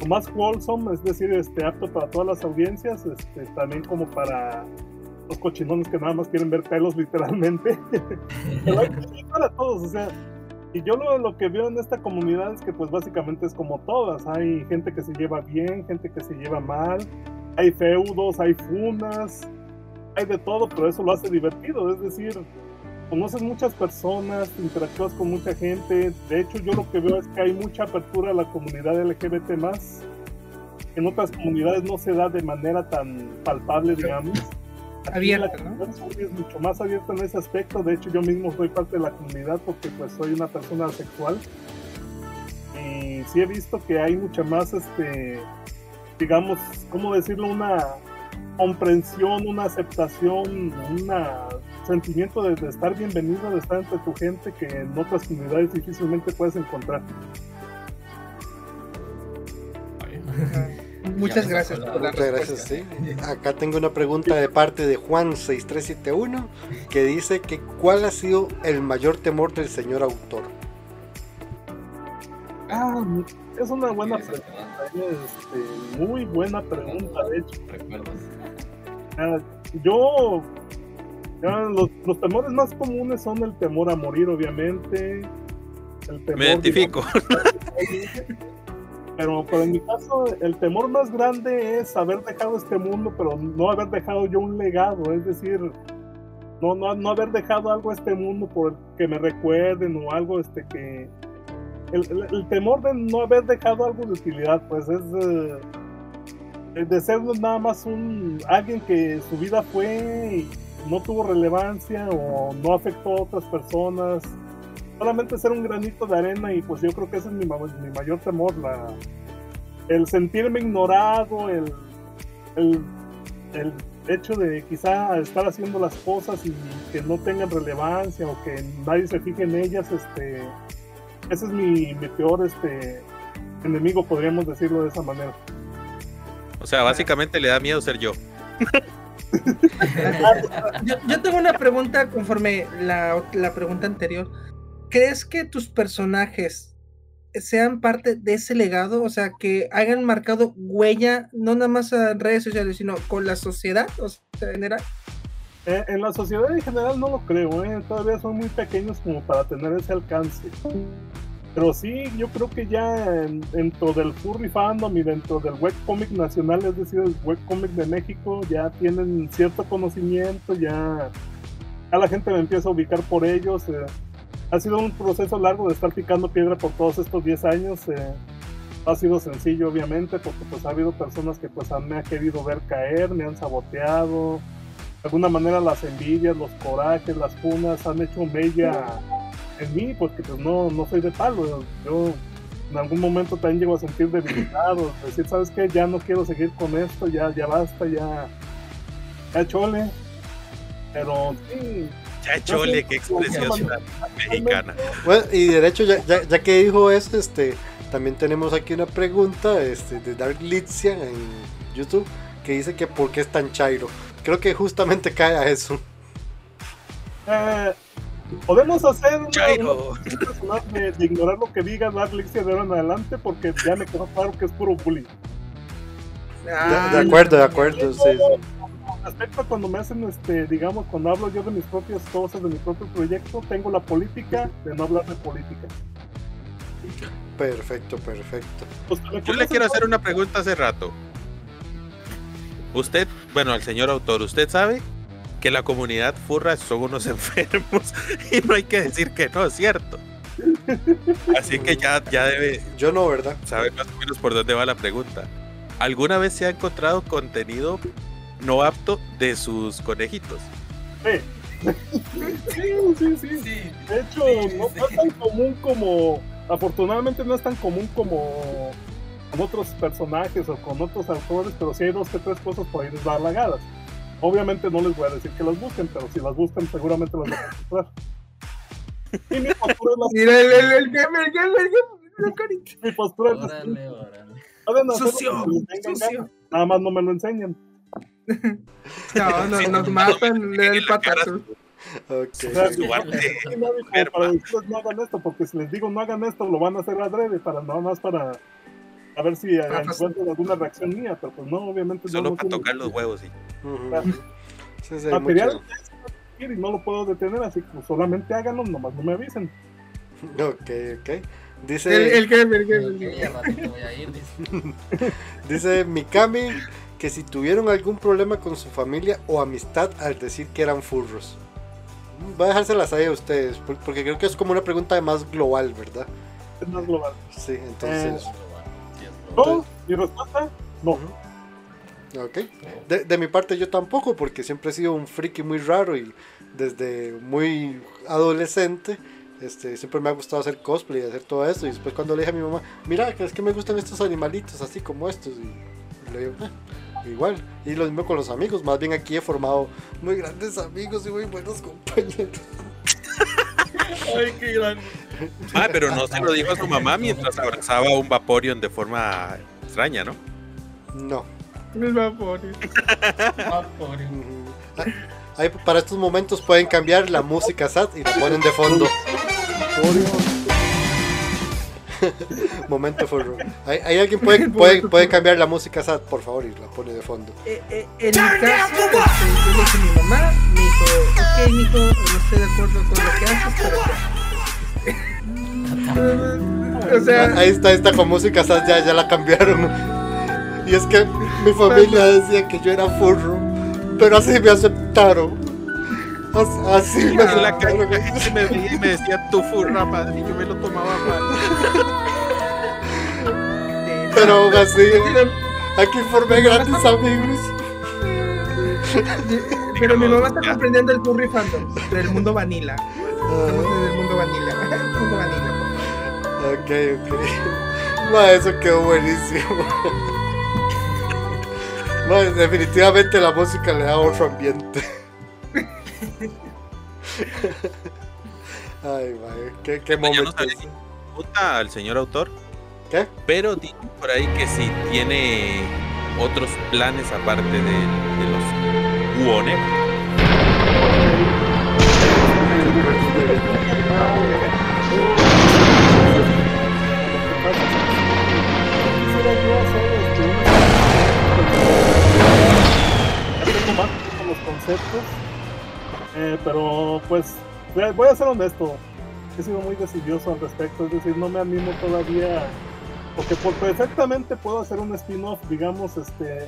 lo más wholesome, es decir, este, apto para todas las audiencias, este, también como para los cochinones que nada más quieren ver pelos literalmente. Pero hay para todos, o sea, y yo lo, lo, que veo en esta comunidad es que pues básicamente es como todas, hay gente que se lleva bien, gente que se lleva mal, hay feudos, hay funas, hay de todo, pero eso lo hace divertido, es decir, conoces muchas personas, interactúas con mucha gente, de hecho yo lo que veo es que hay mucha apertura a la comunidad LGBT más, en otras comunidades no se da de manera tan palpable, digamos abierta. Es mucho más abierta en ese aspecto. De hecho, yo mismo soy parte de la comunidad porque pues soy una persona sexual. Y sí he visto que hay mucha más, este, digamos, ¿cómo decirlo? Una comprensión, una aceptación, un sentimiento de, de, estar bienvenido, de estar entre tu gente que en otras comunidades difícilmente puedes encontrar. Muchas gracias por la Muchas gracias, sí. Acá tengo una pregunta de parte de Juan6371 que dice que ¿cuál ha sido el mayor temor del señor autor? Ah, es una buena pregunta, este, muy buena pregunta, de hecho. Ah, yo, ya, los, los, temores más comunes son el temor a morir, obviamente. El temor, Me identifico. Pero, pero, en mi caso, el temor más grande es haber dejado este mundo, pero no haber dejado yo un legado, es decir, no, no, no haber dejado algo a este mundo por que me recuerden o algo este que... El, temor de no haber dejado algo de utilidad, pues es eh, de ser nada más un alguien que su vida fue y no tuvo relevancia o no afectó a otras personas solamente ser un granito de arena y pues yo creo que ese es mi, mi mayor temor, la, el sentirme ignorado, el, el, el, hecho de quizá estar haciendo las cosas y que no tengan relevancia o que nadie se fije en ellas, este, ese es mi, mi peor este, enemigo, podríamos decirlo de esa manera. O sea, básicamente le da miedo ser yo. yo, yo, tengo una pregunta conforme la, la pregunta anterior. ¿Crees que tus personajes sean parte de ese legado? O sea, que hayan marcado huella, no nada más en redes sociales, sino con la sociedad, o sea, en general. Eh, la sociedad en general no lo creo, ¿eh? todavía son muy pequeños como para tener ese alcance. Pero sí, yo creo que ya en, dentro del furry fandom y dentro del webcomic nacional, es decir, el webcomic de México, ya tienen cierto conocimiento, ya, ya la gente me empieza a ubicar por ellos. Eh, ha sido un proceso largo de estar picando piedra por todos estos 10 años. Eh, ha sido sencillo, obviamente, porque pues ha habido personas que pues me han querido ver caer, me han saboteado. De alguna manera las envidias, los corajes, las funas han hecho mella en mí, porque pues no, no soy de palo. Yo en algún momento también llego a sentir debilitado, decir, ¿sabes qué? Ya no quiero seguir con esto, ya, ya basta, ya, ya chole. Pero sí, ya chole, qué expresión mexicana. Bueno, y de hecho, ya, ya, ya, que dijo eso, este, también tenemos aquí una pregunta este, de Dark Litzia en YouTube que dice que por qué es tan chairo. Creo que justamente cae a eso. Eh, podemos hacer una, una de, de, ignorar lo que diga Dark Litzia de ahora en adelante porque ya me quedó claro que es puro bullying. De, de, acuerdo, de acuerdo, sí, sí respecto a cuando me hacen, este, digamos, cuando hablo yo de mis propias cosas, de mi propio proyecto, tengo la política de no hablar de política. Perfecto, perfecto. Pues, yo le quiero hacer una pregunta hace rato. Usted, bueno, al señor autor, ¿usted sabe que la comunidad furra son unos enfermos? y no hay que decir que no, es cierto. Así que ya, ya debe. Yo no, ¿verdad? Sabe más o menos por dónde va la pregunta. ¿Alguna vez se ha encontrado contenido no apto de sus conejitos. Sí. Sí, sí, sí, sí. De hecho, sí, no, no, es tan común como. Afortunadamente, no es tan común como con otros personajes o con otros autores, pero sí hay dos que tres cosas por ahí desbalagadas. Obviamente, no les voy a decir que las busquen, pero si las buscan, seguramente las van a encontrar. Y mi postura es la. Mira, el, el, el gamer, el gamer, el gamer, Mi postura es la. Órale, Sucio, sucio. Nada más no me lo enseñan. No, no, nos matan el patazo. Okay. O sea, para decirles no hagan esto, porque si les digo no hagan esto, lo van a hacer adrede, para nada más para, A ver si pas- encuentran alguna reacción mía, pero pues no, obviamente. Solo no para tocar los huevos, sí. Material y no lo puedo detener, así que pues, solamente háganlo, nomás no me avisen. Ok, ok. Dice, El, el el el dice Mikami que si tuvieron algún problema con su familia o amistad al decir que eran furros. Voy a dejárselas ahí a ustedes, por- porque creo que es como una pregunta más global, ¿verdad? Es más global. Sí, entonces... No, mi respuesta, no. Ok. De, de mi parte yo tampoco, porque siempre he sido un friki muy raro y desde muy adolescente este, siempre me ha gustado hacer cosplay y hacer todo eso. Y después cuando le dije a mi mamá, mira, que es que me gustan estos animalitos así como estos. Y, le digo, "Ah, igual. Y lo mismo con los amigos. Más bien aquí he formado muy grandes amigos y muy buenos compañeros. Ay, qué gran. Ah, pero no se lo dijo a su mamá mientras abrazaba un Vaporeon de forma extraña, ¿no? No. Ujú. Ah, Ahí para estos momentos pueden cambiar la música SAT y la ponen de fondo. Momento furro. ¿Hay, hay alguien puede, puede, puede cambiar la música SAT, por favor, y la pone de fondo. Eh, eh, en mi caso, mi mamá, me dijo, ok, mijo, no estoy de acuerdo con lo que haces, pero o sea, Ahí está, está con música SAT, ya, ya la cambiaron. Y es que mi familia decía que yo era furro, pero así me aceptaron. As- Así me En la calle aceptaron. la gente me veía y me decía tu furra, padre, y yo me lo tomaba mal. Pero aún así, aquí formé grandes amigos. pero mi mamá está comprendiendo el furry fandom del mundo vanilla. Estamos en el mundo vanilla. El mundo vanilla. ok, ok. Ma, eso quedó buenísimo. Ma, definitivamente la música le da otro ambiente. Ay, qué, qué Yo no momento. sabía si puta al señor autor, ¿Qué? pero dicen por ahí que si tiene otros planes aparte de, de los más con los conceptos, eh, pero pues voy a- voy a ser honesto. He sido muy decidioso al respecto, es decir, no me animo todavía, porque por perfectamente puedo hacer un spin-off, digamos, este,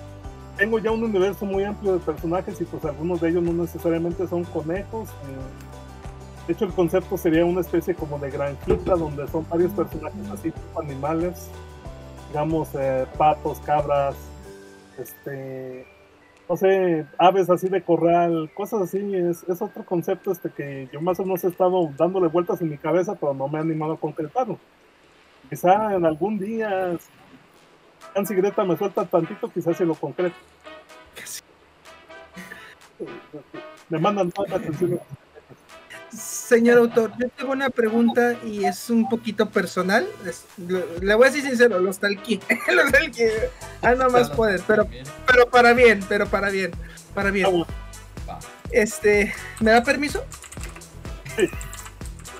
tengo ya un universo muy amplio de personajes y pues algunos de ellos no necesariamente son conejos. eh, de hecho, el concepto sería una especie como de granjita donde son varios personajes así, tipo animales, digamos, eh, patos, cabras, este, no sé, aves así de corral, cosas así, es, es otro concepto este que yo más o menos he estado dándole vueltas en mi cabeza, pero no me he animado a concretarlo. Quizá en algún día, Nancy Greta me suelta tantito, quizás se lo concreto. Me mandan toda la atención. Señor autor, yo tengo una pregunta y es un poquito personal. Es- lo- le voy a decir sincero, los talquí. los talquí. Ah, no más poder, pero, pero para bien, pero para bien, para bien. Va. Este, ¿me da permiso? Sí.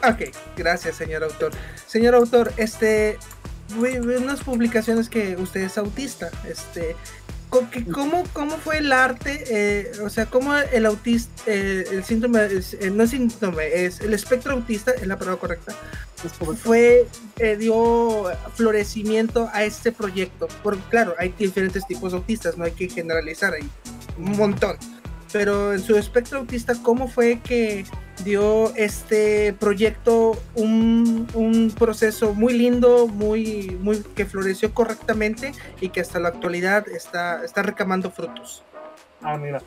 Ok, gracias, señor autor. Señor autor, este, unas publicaciones que usted es autista. Este, que- ¿cómo, cómo fue el arte? eh, o sea, ¿cómo el autista, eh, el síndrome, es- eh, no es síndrome, es el espectro autista, es la palabra correcta, fue, dio florecimiento a este proyecto. Porque, claro, hay diferentes tipos de autistas, no hay que generalizar, hay un montón. Pero en su espectro autista, ¿cómo fue que dio este proyecto un, un proceso muy lindo, muy, muy que floreció correctamente y que hasta la actualidad está, está recamando frutos? Ah, mira.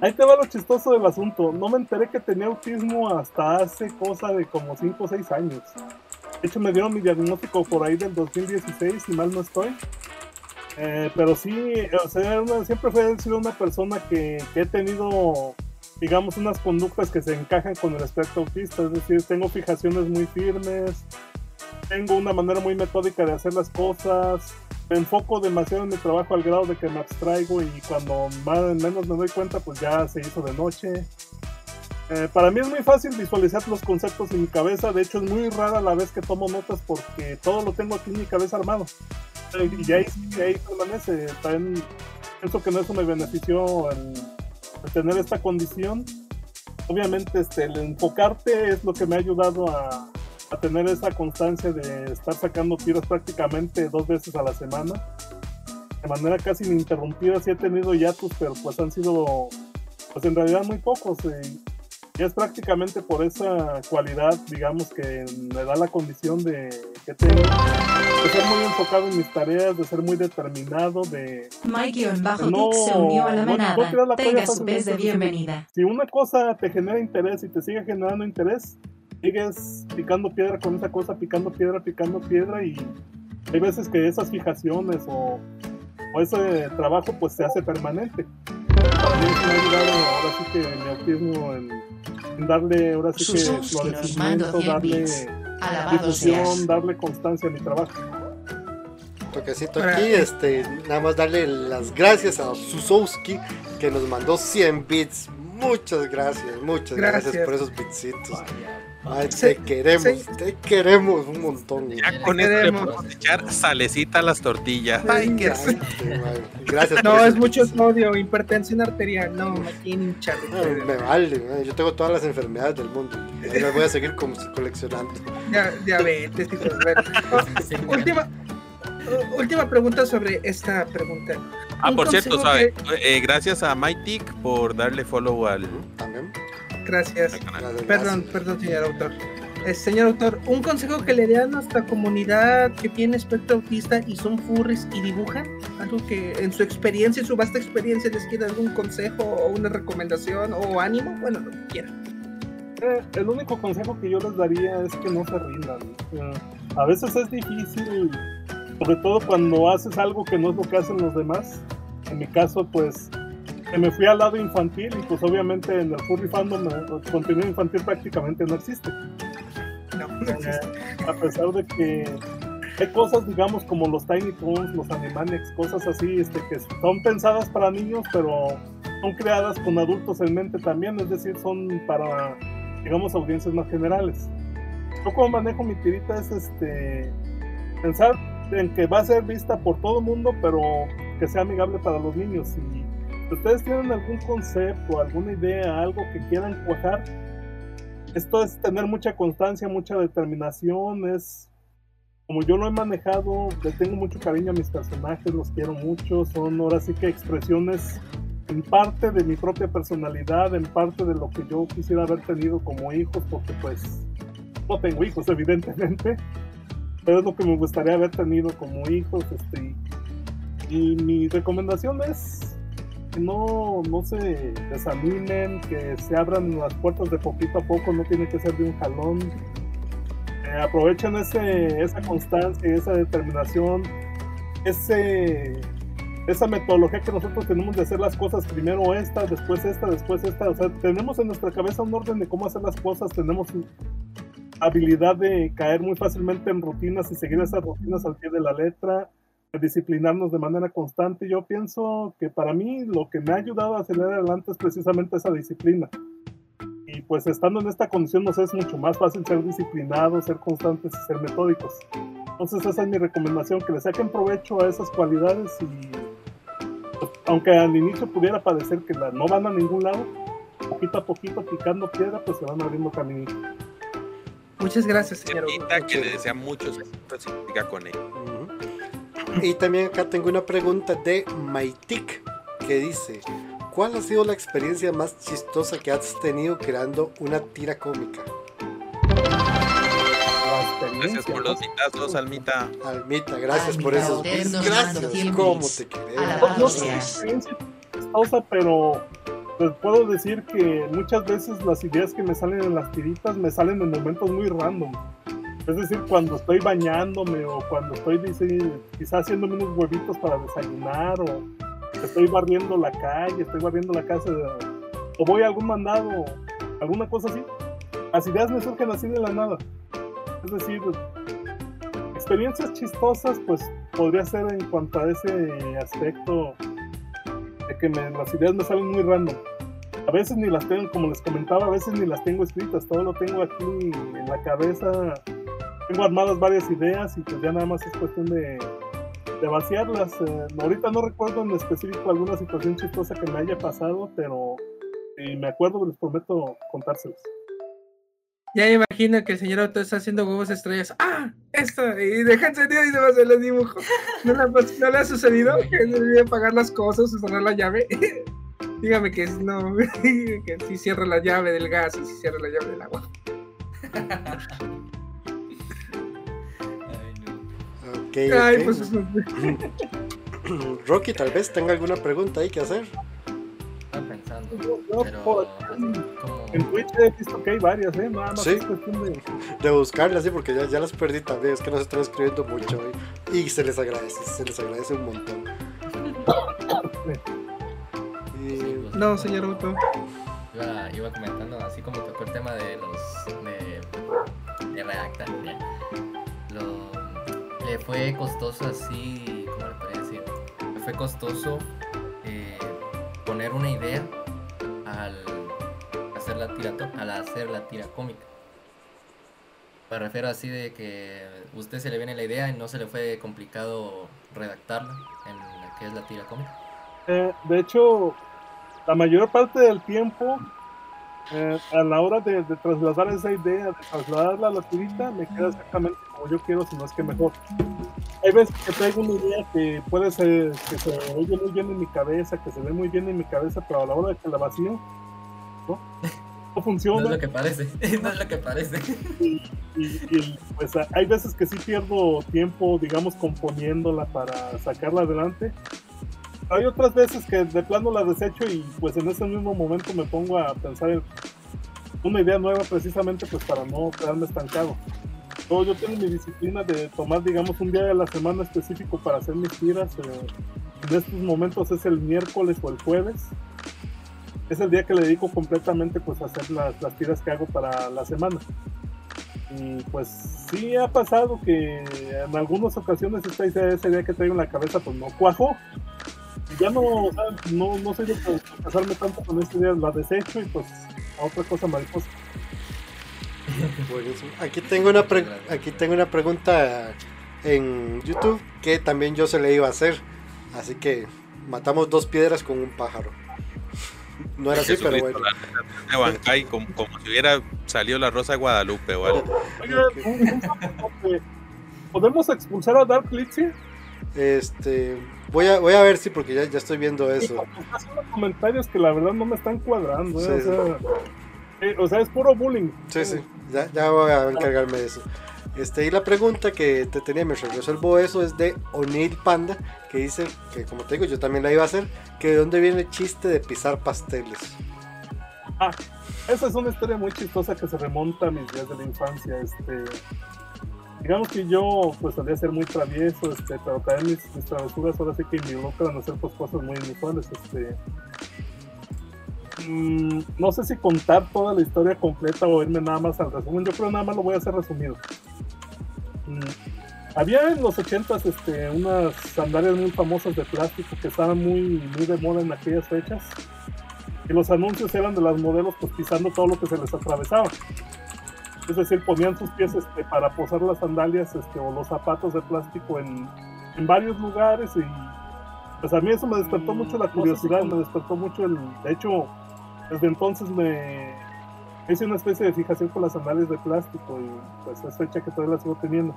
Ahí te va lo chistoso del asunto. No me enteré que tenía autismo hasta hace cosa de como 5 o 6 años. De hecho, me dieron mi diagnóstico por ahí del 2016, si mal no estoy. Eh, pero sí, o sea, siempre fue sido una persona que, que he tenido, digamos, unas conductas que se encajan con el espectro autista. Es decir, tengo fijaciones muy firmes, tengo una manera muy metódica de hacer las cosas, me enfoco demasiado en mi trabajo al grado de que me abstraigo y cuando más menos me doy cuenta pues ya se hizo de noche. Eh, para mí es muy fácil visualizar los conceptos en mi cabeza, de hecho es muy rara la vez que tomo notas porque todo lo tengo aquí en mi cabeza armado. y ahí, ahí permanece. También pienso que no eso me benefició el, el tener esta condición. Obviamente, este, el enfocarte es lo que me ha ayudado a, a tener esa constancia de estar sacando tiros prácticamente dos veces a la semana. De manera casi ininterrumpida, sí he tenido yatus, pero pues han sido, pues en realidad muy pocos. eh, es prácticamente por esa cualidad, digamos, que me da la condición de que tengo, de ser muy enfocado en mis tareas, de ser muy determinado, de Mike-Dix No, se unió a la no- no manada. tirar la Tenga su vez de bienvenida. si una cosa te genera interés y te sigue generando interés, sigues picando piedra con esa cosa, picando piedra, picando piedra y hay veces que esas fijaciones o, o ese trabajo pues se hace permanente. Para mí me ha ayudado ahora sí que mi autismo en darle ahora sí que florecimiento, 100 darle difusión, darle constancia a mi trabajo. Toquecito aquí, este, nada más darle las gracias a Susowski que nos mandó 100 bits. Muchas gracias, muchas gracias, Gracias. por esos bitsitos. Ay, Sí, te queremos, sí. te queremos un montón. Ya con esto le podemos echar salecita a las tortillas. Ay, qué Ay. Gracias No, es mucho bits. sodio, hipertensión arterial. No, me tiene hinchado. Ay, me vale, man, yo tengo todas las enfermedades del mundo. Y las voy a seguir como- coleccionando. Ya, diabetes y todo. Bueno, última, última pregunta sobre esta pregunta. Ah, por cierto, sabe, que- eh, gracias a MyTic por darle follow al, También. Gracias. Perdón, perdón, señor autor. Eh, señor autor, un consejo que le dé a nuestra comunidad que tiene espectro autista y son furries y dibujan, algo que en su experiencia, en su vasta experiencia, les quiera algún consejo o una recomendación o ánimo, bueno, lo que quieran. Eh, el único consejo que yo les daría es que no se rindan. Eh, a veces es difícil, sobre todo cuando haces algo que no es lo que hacen los demás. En mi caso, pues, que me fui al lado infantil y pues obviamente en el furry fandom el contenido infantil prácticamente no existe. No, Eh, a pesar de que hay cosas, digamos, como los Tiny Toons, los Animaniacs, cosas así, este, que son pensadas para niños, pero son creadas con adultos en mente también, es decir, son para, digamos, audiencias más generales. Yo como manejo mi tirita es este pensar en que va a ser vista por todo el mundo, pero que sea amigable para los niños. Y ustedes tienen algún concepto, alguna idea, algo que quieran cuajar, esto es tener mucha constancia, mucha determinación, es como yo lo he manejado, le tengo mucho cariño a mis personajes, los quiero mucho, son ahora sí que expresiones en parte de mi propia personalidad, en parte de lo que yo quisiera haber tenido como hijos, porque pues no tengo hijos evidentemente, pero es lo que me gustaría haber tenido como hijos, este, y mi recomendación es que no, no se desanimen, que se abran las puertas de poquito a poco, no tiene que ser de un jalón. Eh, aprovechen ese, esa constancia, esa determinación, ese, esa metodología que nosotros tenemos de hacer las cosas primero esta, después esta, después esta. O sea, tenemos en nuestra cabeza un orden de cómo hacer las cosas, tenemos habilidad de caer muy fácilmente en rutinas y seguir esas rutinas al pie de la letra disciplinarnos de manera constante. Yo pienso que para mí lo que me ha ayudado a salir adelante es precisamente esa disciplina. Y pues estando en esta condición nos es mucho más fácil ser disciplinados, ser constantes y ser metódicos. Entonces esa es mi recomendación, que le saquen provecho a esas cualidades y pues, aunque al inicio pudiera parecer que la- no van a ningún lado, poquito a poquito picando piedra pues se van abriendo caminito. Muchas gracias, señor que le desea muchos éxitos y siga con él. Y también acá tengo una pregunta de Maitik que dice: ¿Cuál ha sido la experiencia más chistosa que has tenido creando una tira cómica? Gracias por los vitazos, Almita. Almita, gracias por Almita esos bits. nos Gracias, manda 100 cómo te Alabado No sé chistosa, pero pues puedo decir que muchas veces las ideas que me salen en las tiritas me salen en momentos muy random. Es decir, cuando estoy bañándome o cuando estoy quizás haciéndome unos huevitos para desayunar o estoy barriendo la calle, estoy barriendo la casa o voy a algún mandado, alguna cosa así. Las ideas me surgen así de la nada. Es decir, experiencias chistosas, pues podría ser en cuanto a ese aspecto de que me- las ideas me salen muy random. A veces ni las tengo, como les comentaba, a veces ni las tengo escritas, todo lo tengo aquí en la cabeza. Tengo armadas varias ideas y pues ya nada más es cuestión de, de vaciarlas. eh, ahorita no recuerdo en específico alguna situación chistosa que me haya pasado, pero si me acuerdo, les prometo contárselos. Ya imagino que el señor Auto está haciendo huevos estrellas. ¡Ah! Esta. Y deja encendido y se va a hacer los dibujos. ¿No le, ha pas- no le ha sucedido? Que se olvide apagar las cosas o cerrar la llave. Dígame que es- no. que sí cierra la llave del gas y sí cierra la llave del agua. Ay, pues. Rocky, tal vez tenga alguna pregunta ahí que hacer. Estaba pensando. Yo- yo Pero. por- como- En Twitch he visto que hay varias, ¿eh? Nada más Sí. es cuestión de. De buscarlas, sí, porque ya, ya las perdí también. Es que nos están escribiendo mucho hoy. Y se les agradece, se les agradece un montón. Y- pues, No, señor Auto. Iba, iba comentando, así como tocó el tema de los. de, de redactar. ya. Lo, le fue costoso así. ¿Cómo le podría decir? Le fue costoso eh, poner una idea al hacer la tira, al hacer la tira cómica. Me refiero así de que usted se le viene la idea y no se le fue complicado redactarla en la que es la tira cómica. Eh, de hecho, la mayor parte del tiempo, eh, a la hora de, de trasladar esa idea, de trasladarla a la tirita, me queda exactamente como yo quiero, si no es que mejor. Hay veces que traigo una idea que puede ser, que se oye muy bien en mi cabeza, que se ve muy bien en mi cabeza, pero a la hora de que la vacío, no, no No funciona. es lo que parece, no es lo que parece. y, y, pues hay veces que sí pierdo tiempo, digamos, componiéndola para sacarla adelante. Hay otras veces que de plano la desecho y pues en ese mismo momento me pongo a pensar en una idea nueva precisamente pues para no quedarme estancado. Yo, yo tengo mi disciplina de tomar, digamos, un día de la semana específico para hacer mis tiras. eh, en estos momentos es el miércoles o el jueves. Es el día que le dedico completamente pues a hacer las, las tiras que hago para la semana. Y pues sí ha pasado que en algunas ocasiones esta idea, esa idea que traigo en la cabeza pues no cuajó. Y ya no, o sea, no, no soy de casarme tanto con esta idea, la desecho y pues a otra cosa mariposa. Buenísimo. Aquí tengo una pre- aquí tengo una pregunta en YouTube que también yo se le iba a hacer. Así que matamos dos piedras con un pájaro. No era así, pero bueno. de Bankai, como, como si hubiera salido la Rosa de Guadalupe un toque. ¿Podemos expulsar a Dark Litzy? Este, voy a, voy a ver si porque ya, ya estoy viendo eso. Está haciendo comentarios que la verdad no me están cuadrando. ¿eh? Sí, o, sea, eh, o sea, es puro bullying. Sí, sí, ya, ya voy a encargarme de eso. Este, y la pregunta que te tenía mientras resuelvo eso es de O'Neill Panda, que dice que como te digo, yo también la iba a hacer, que de dónde viene el chiste de pisar pasteles. Ah, esa es una historia muy chistosa que se remonta a mis días de la infancia. Este, digamos que yo pues solía ser muy travieso, este, pero también mis, mis travesuras ahora sí que me involucran a hacer pues, cosas muy inusuales. Este, mm, no sé si contar toda la historia completa o irme nada más al resumen. Yo creo nada más lo voy a hacer resumido. Mm, había en los 80s este, unas sandalias muy famosas de plástico que estaban muy, muy de moda en aquellas fechas y los anuncios eran de las modelos pues pisando todo lo que se les atravesaba. Es decir, ponían sus pies este, para posar las sandalias este, o los zapatos de plástico en, en varios lugares y pues a mí eso me despertó Mm, mucho la curiosidad, me despertó mucho el... De hecho, desde entonces me hice una especie de fijación con las sandalias de plástico y pues es fecha que todavía las sigo teniendo.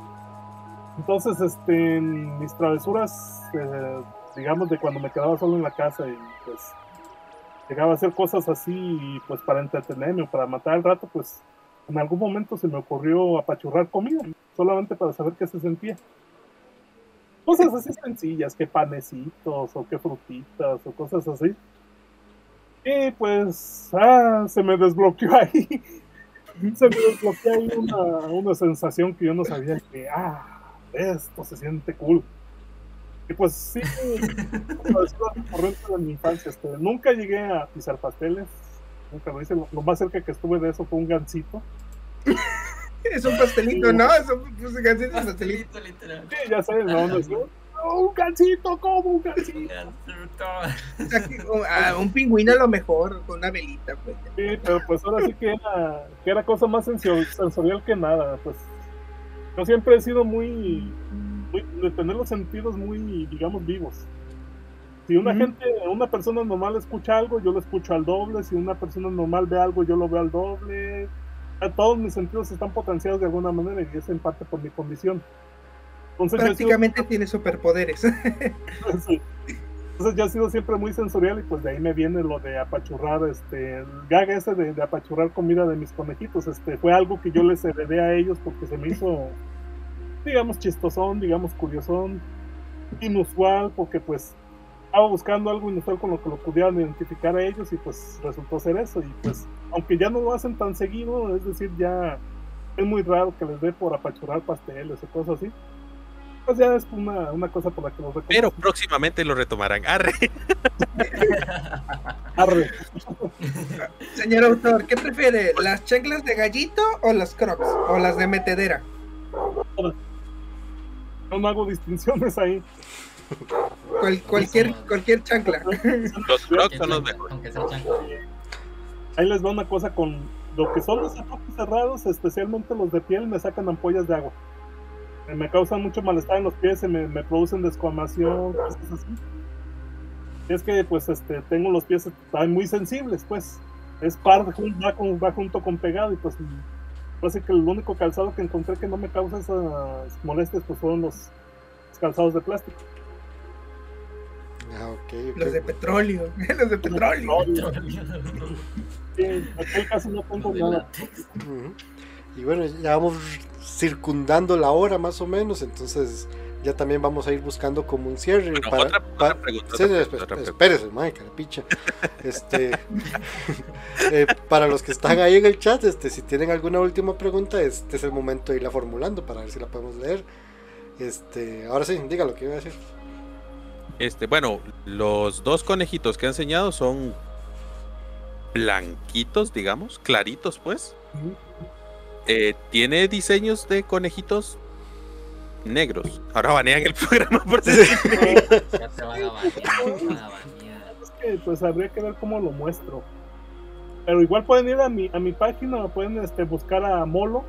Entonces, este, mis travesuras, eh, digamos, de cuando me quedaba solo en la casa y pues llegaba a hacer cosas así y pues para entretenerme o para matar el rato, pues en algún momento se me ocurrió apachurrar comida, solamente para saber qué se sentía. Cosas así sencillas, que panecitos o que frutitas o cosas así. Y pues, ah, se me desbloqueó ahí. se me desbloqueó ahí una, una sensación que yo no sabía que, ah, esto se siente cool. Y pues sí, travesura recurrente de mi infancia. Este, nunca llegué a pisar pasteles, nunca lo hice. Lo, lo más cerca que estuve de eso fue un gansito. Es un pastelito, ¿no? Es un pues, gansito de pastelito. Pastelito, literal. Sí, ya sabes, ¿no? No, no, un gansito, como un gansito. Aquí, un- ah, un pingüino a lo mejor, con una velita, pues. Sí, pero pues ahora sí que era, que era cosa más sensorial que nada. Pues yo siempre he sido muy, muy- de tener los sentidos muy, digamos, vivos. Si una gente, una persona normal escucha algo, yo lo escucho al doble. Si una persona normal ve algo, yo lo veo al doble. A todos mis sentidos están potenciados de alguna manera y es en parte por mi condición. Entonces, sido- Prácticamente tiene superpoderes. Sí. Entonces yo he sido siempre muy sensorial y pues de ahí me viene lo de apachurrar, este, el gag ese de, de apachurrar comida de mis conejitos, este, fue algo que yo les heredé a ellos porque se me hizo, digamos, chistosón, digamos, curiosón, inusual, porque pues estaba buscando algo inusual con lo que lo pudieran identificar a ellos y pues resultó ser eso y pues aunque ya no lo hacen tan seguido, es decir, ya es muy raro que les dé por apachurrar pasteles o cosas así. Pues ya es una, una cosa por la que los reconozco. Pero próximamente lo retomarán. Arre. Arre. Señor autor, ¿qué prefiere? ¿Las chanclas de gallito o las crocs? ¿O las de metedera? Yo no hago distinciones ahí. Cual- cualquier, cualquier chancla. Los crocs son los mejores. Ahí les va una cosa con lo que son los zapatos cerrados, especialmente los de piel, me sacan ampollas de agua. Me causan mucho malestar en los pies, se me, me producen descoamación, cosas así. Es que pues este tengo los pies están muy sensibles, pues. Es par, va, con- va junto con pegado y pues así que el único calzado que encontré que no me causa esas molestias pues fueron los, los calzados de plástico. Ah, ok, ok. Los de petróleo. Los de petróleo. Sí, no tengo nada. Y bueno, ya vamos circundando la hora más o menos, entonces ya también vamos a ir buscando como un cierre. Bueno, para, otra- pa- otra pregunta, Sí, otra otra espérese, carapicha. Este, eh, para los que están ahí en el chat, este, si tienen alguna última pregunta, este es el momento de irla formulando para ver si la podemos leer. Este, ahora sí, diga lo que iba a decir. Este, bueno, los dos conejitos que he enseñado son blanquitos, digamos, claritos, pues. Eh, tiene diseños de conejitos negros. Ahora banean el programa por decir- Ya te van a. Es que pues habría que ver cómo lo muestro. Pero igual pueden ir a mi, a mi página, o pueden este, buscar a Molo,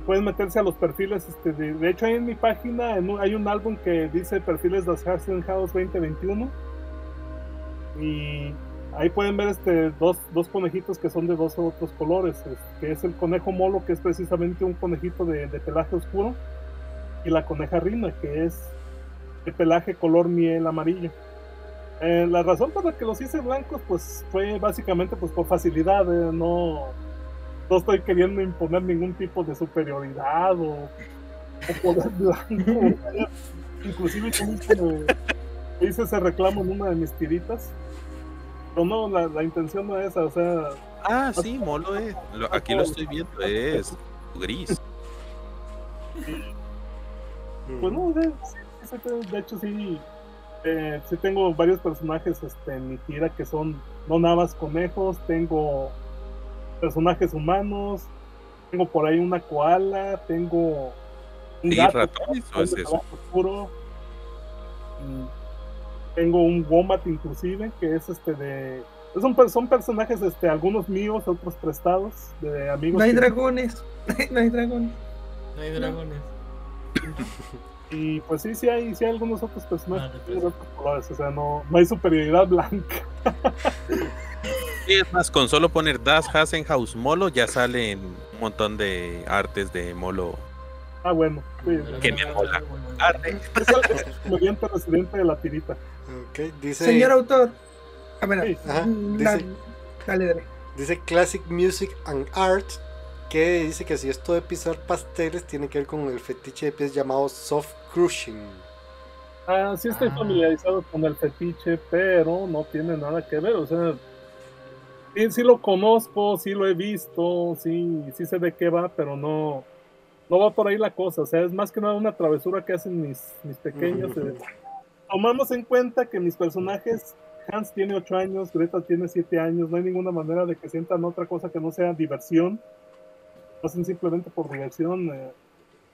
pueden meterse a los perfiles. Este, de, de hecho, ahí en mi página en un- hay un álbum que dice perfiles de House 2021. Y ahí pueden ver este, dos, dos conejitos que son de dos otros colores. es- que es el conejo Molo, que es precisamente un conejito de, de pelaje oscuro. Y la coneja Rina, que es de pelaje color miel amarillo. Eh, la razón por la que los hice blancos, pues fue básicamente pues por facilidad. eh, no, no estoy queriendo imponer ningún tipo de superioridad o, o poder blanco. Inclusive como hice, ese reclamo en una de mis tiritas. Pero no, la, la intención no es esa, o sea, Ah, sí, molo es. Lo- aquí lo estoy viendo, es gris. pues no, de, de hecho sí, eh, sí tengo varios personajes este, en mi tira que son no nada más conejos, tengo personajes humanos, tengo por ahí una koala, tengo un ¿Sí, gato ratones o que es de eso? trabajo oscuro, y tengo un wombat inclusive que es este de son, son personajes este algunos míos otros prestados de amigos No hay que- dragones. No hay dragones. No hay dragones. y pues sí sí hay sí hay algunos otros personajes Ah, de otros colores o sea no no hay superioridad blanca Sí, es más, con solo poner Das Hasenhaus Molo ya salen un montón de artes de Molo. ah bueno sí, Que me mola. Arre. es el es el comediante residente de la tirita dice, Señor autor. A ver, Sí. Ajá, mm, dice- dale, dale. dice Classic Music and Art, que dice que si esto de pisar pasteles tiene que ver con el fetiche de pies llamado soft crushing. Ah, sí estoy Ah. familiarizado con el fetiche, pero no tiene nada que ver, o sea, sí, sí lo conozco, sí lo he visto, sí, sí sé de qué va, pero no, no va por ahí la cosa, o sea, es más que nada una travesura que hacen mis, mis pequeños. Eh. Tomamos en cuenta que mis personajes, Hans tiene 8 años, Greta tiene 7 años, no hay ninguna manera de que sientan otra cosa que no sea diversión, lo hacen simplemente por diversión. eh,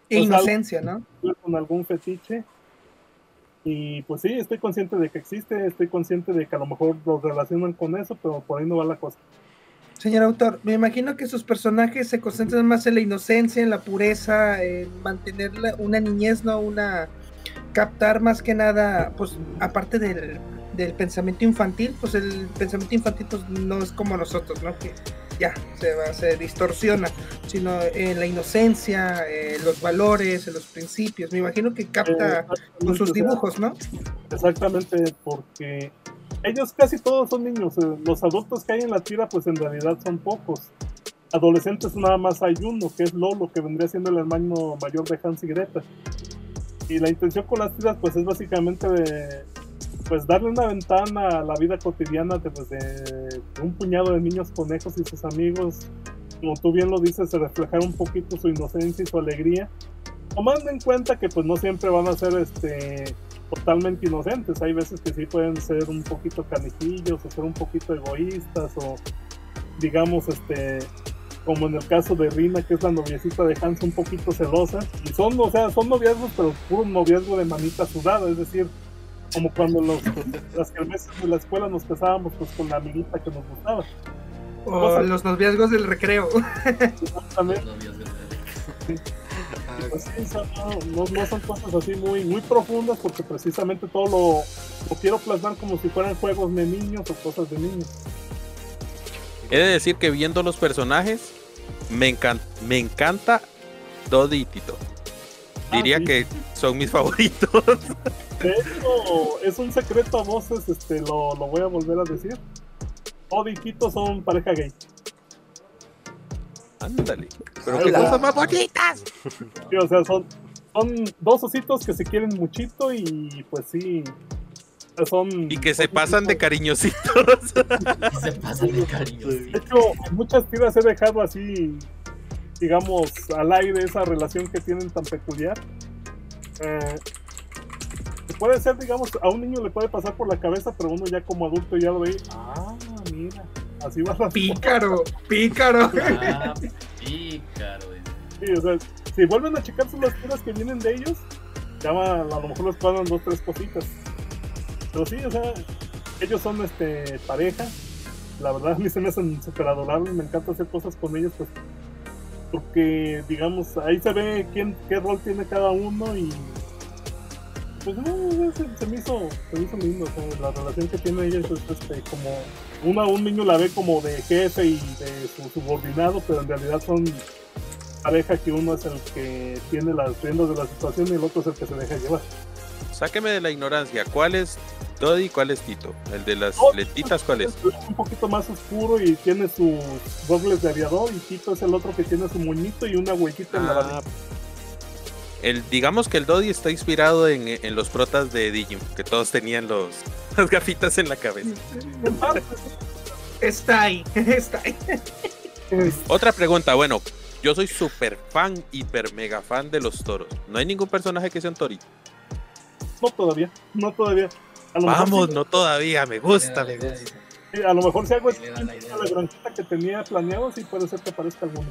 E Pues, Inocencia, ¿no? con algún fetiche. Y pues sí, estoy consciente de que existe, estoy consciente de que a lo mejor los relacionan con eso, pero por ahí no va la cosa. Señor autor, me imagino que sus personajes se concentran más en la inocencia, en la pureza, en mantener una niñez, no una captar más que nada, pues aparte del, del pensamiento infantil, pues el pensamiento infantil pues no es como nosotros, ¿no? Que ya se va, se distorsiona, sino en la inocencia, en los valores, en los principios. Me imagino que capta con sus dibujos, ¿no? Exactamente, porque ellos casi todos son niños. eh, Los adultos que hay en la tira, pues en realidad son pocos. Adolescentes nada más hay uno, que es Lolo, que vendría siendo el hermano mayor de Hans y Greta. Y la intención con las tiras, pues es básicamente de, pues darle una ventana a la vida cotidiana de, pues, de- un puñado de niños conejos y sus amigos. Como tú bien lo dices, de reflejar un poquito su inocencia y su alegría. Tomando en cuenta que pues no siempre van a ser este totalmente inocentes. Hay veces que sí pueden ser un poquito canijillos o ser un poquito egoístas o digamos este como en el caso de Rina que es la noviecita de Hans un poquito celosa y son o sea son noviazgos pero puro noviazgo de manita sudada es decir como cuando los, las kermeses de la escuela nos casábamos pues con la amiguita que nos gustaba O los noviazgos del recreo. Exactamente. Los novios de- Pues sí, o sea, no, no- son cosas así muy, muy profundas porque precisamente todo lo, lo quiero plasmar como si fueran juegos de niños o cosas de niños. He de decir que viendo los personajes, me, encan- me encanta Dodi y Tito. Ah, Diría sí. que son mis favoritos. De hecho, es un secreto a voces, este, lo, lo voy a volver a decir. Odd y Tito son pareja gay. Ándale. Pero qué cosas más bonitas. Sí, o sea, son, son dos ositos que se quieren muchito y pues sí. Son, Y que se pasan de cariñositos. Y se pasan de cariño. sí. De hecho, muchas tiras he dejado así, digamos, al aire esa relación que tienen tan peculiar. Eh, puede ser, digamos, a un niño le puede pasar por la cabeza, pero uno ya como adulto ya lo ve. Ah, mira, así va la Pícaro, pícaro. Ah, pícaro. Sí, o sea, si vuelven a checarse las tiras que vienen de ellos, ya va- a lo mejor les pagan dos, tres cositas. Pero sí, o sea, ellos son este pareja. La verdad a mí se me hacen súper adorables, me encanta hacer cosas con ellos, pues porque digamos, ahí se ve quién, qué rol tiene cada uno y pues no, se, se me hizo, se me hizo lindo, o sea, la relación que tienen ellos es este como una, un niño la ve como de jefe y de su subordinado, pero en realidad son pareja que uno es el que tiene las riendas de la situación y el otro es el que se deja llevar. Sáqueme de la ignorancia. ¿Cuál es Dodi y cuál es Tito? El de las Oh, letitas, ¿cuál es? Un poquito más oscuro y tiene sus dobles de aviador y Tito es el otro que tiene su moñito y una huellita en la Ah. El, digamos que el Dodi está inspirado en, en los protas de Digimon, que todos tenían los, las gafitas en la cabeza. Está ahí, está ahí. Otra pregunta, bueno, yo soy súper fan, hiper mega fan de los toros. ¿No hay ningún personaje que sea un torito? no todavía, no todavía. A lo Vamos, sí- no todavía, me gusta, me gusta. sí, a lo mejor si hago la la granjita que tenía planeado, sí puede ser que aparezca alguno.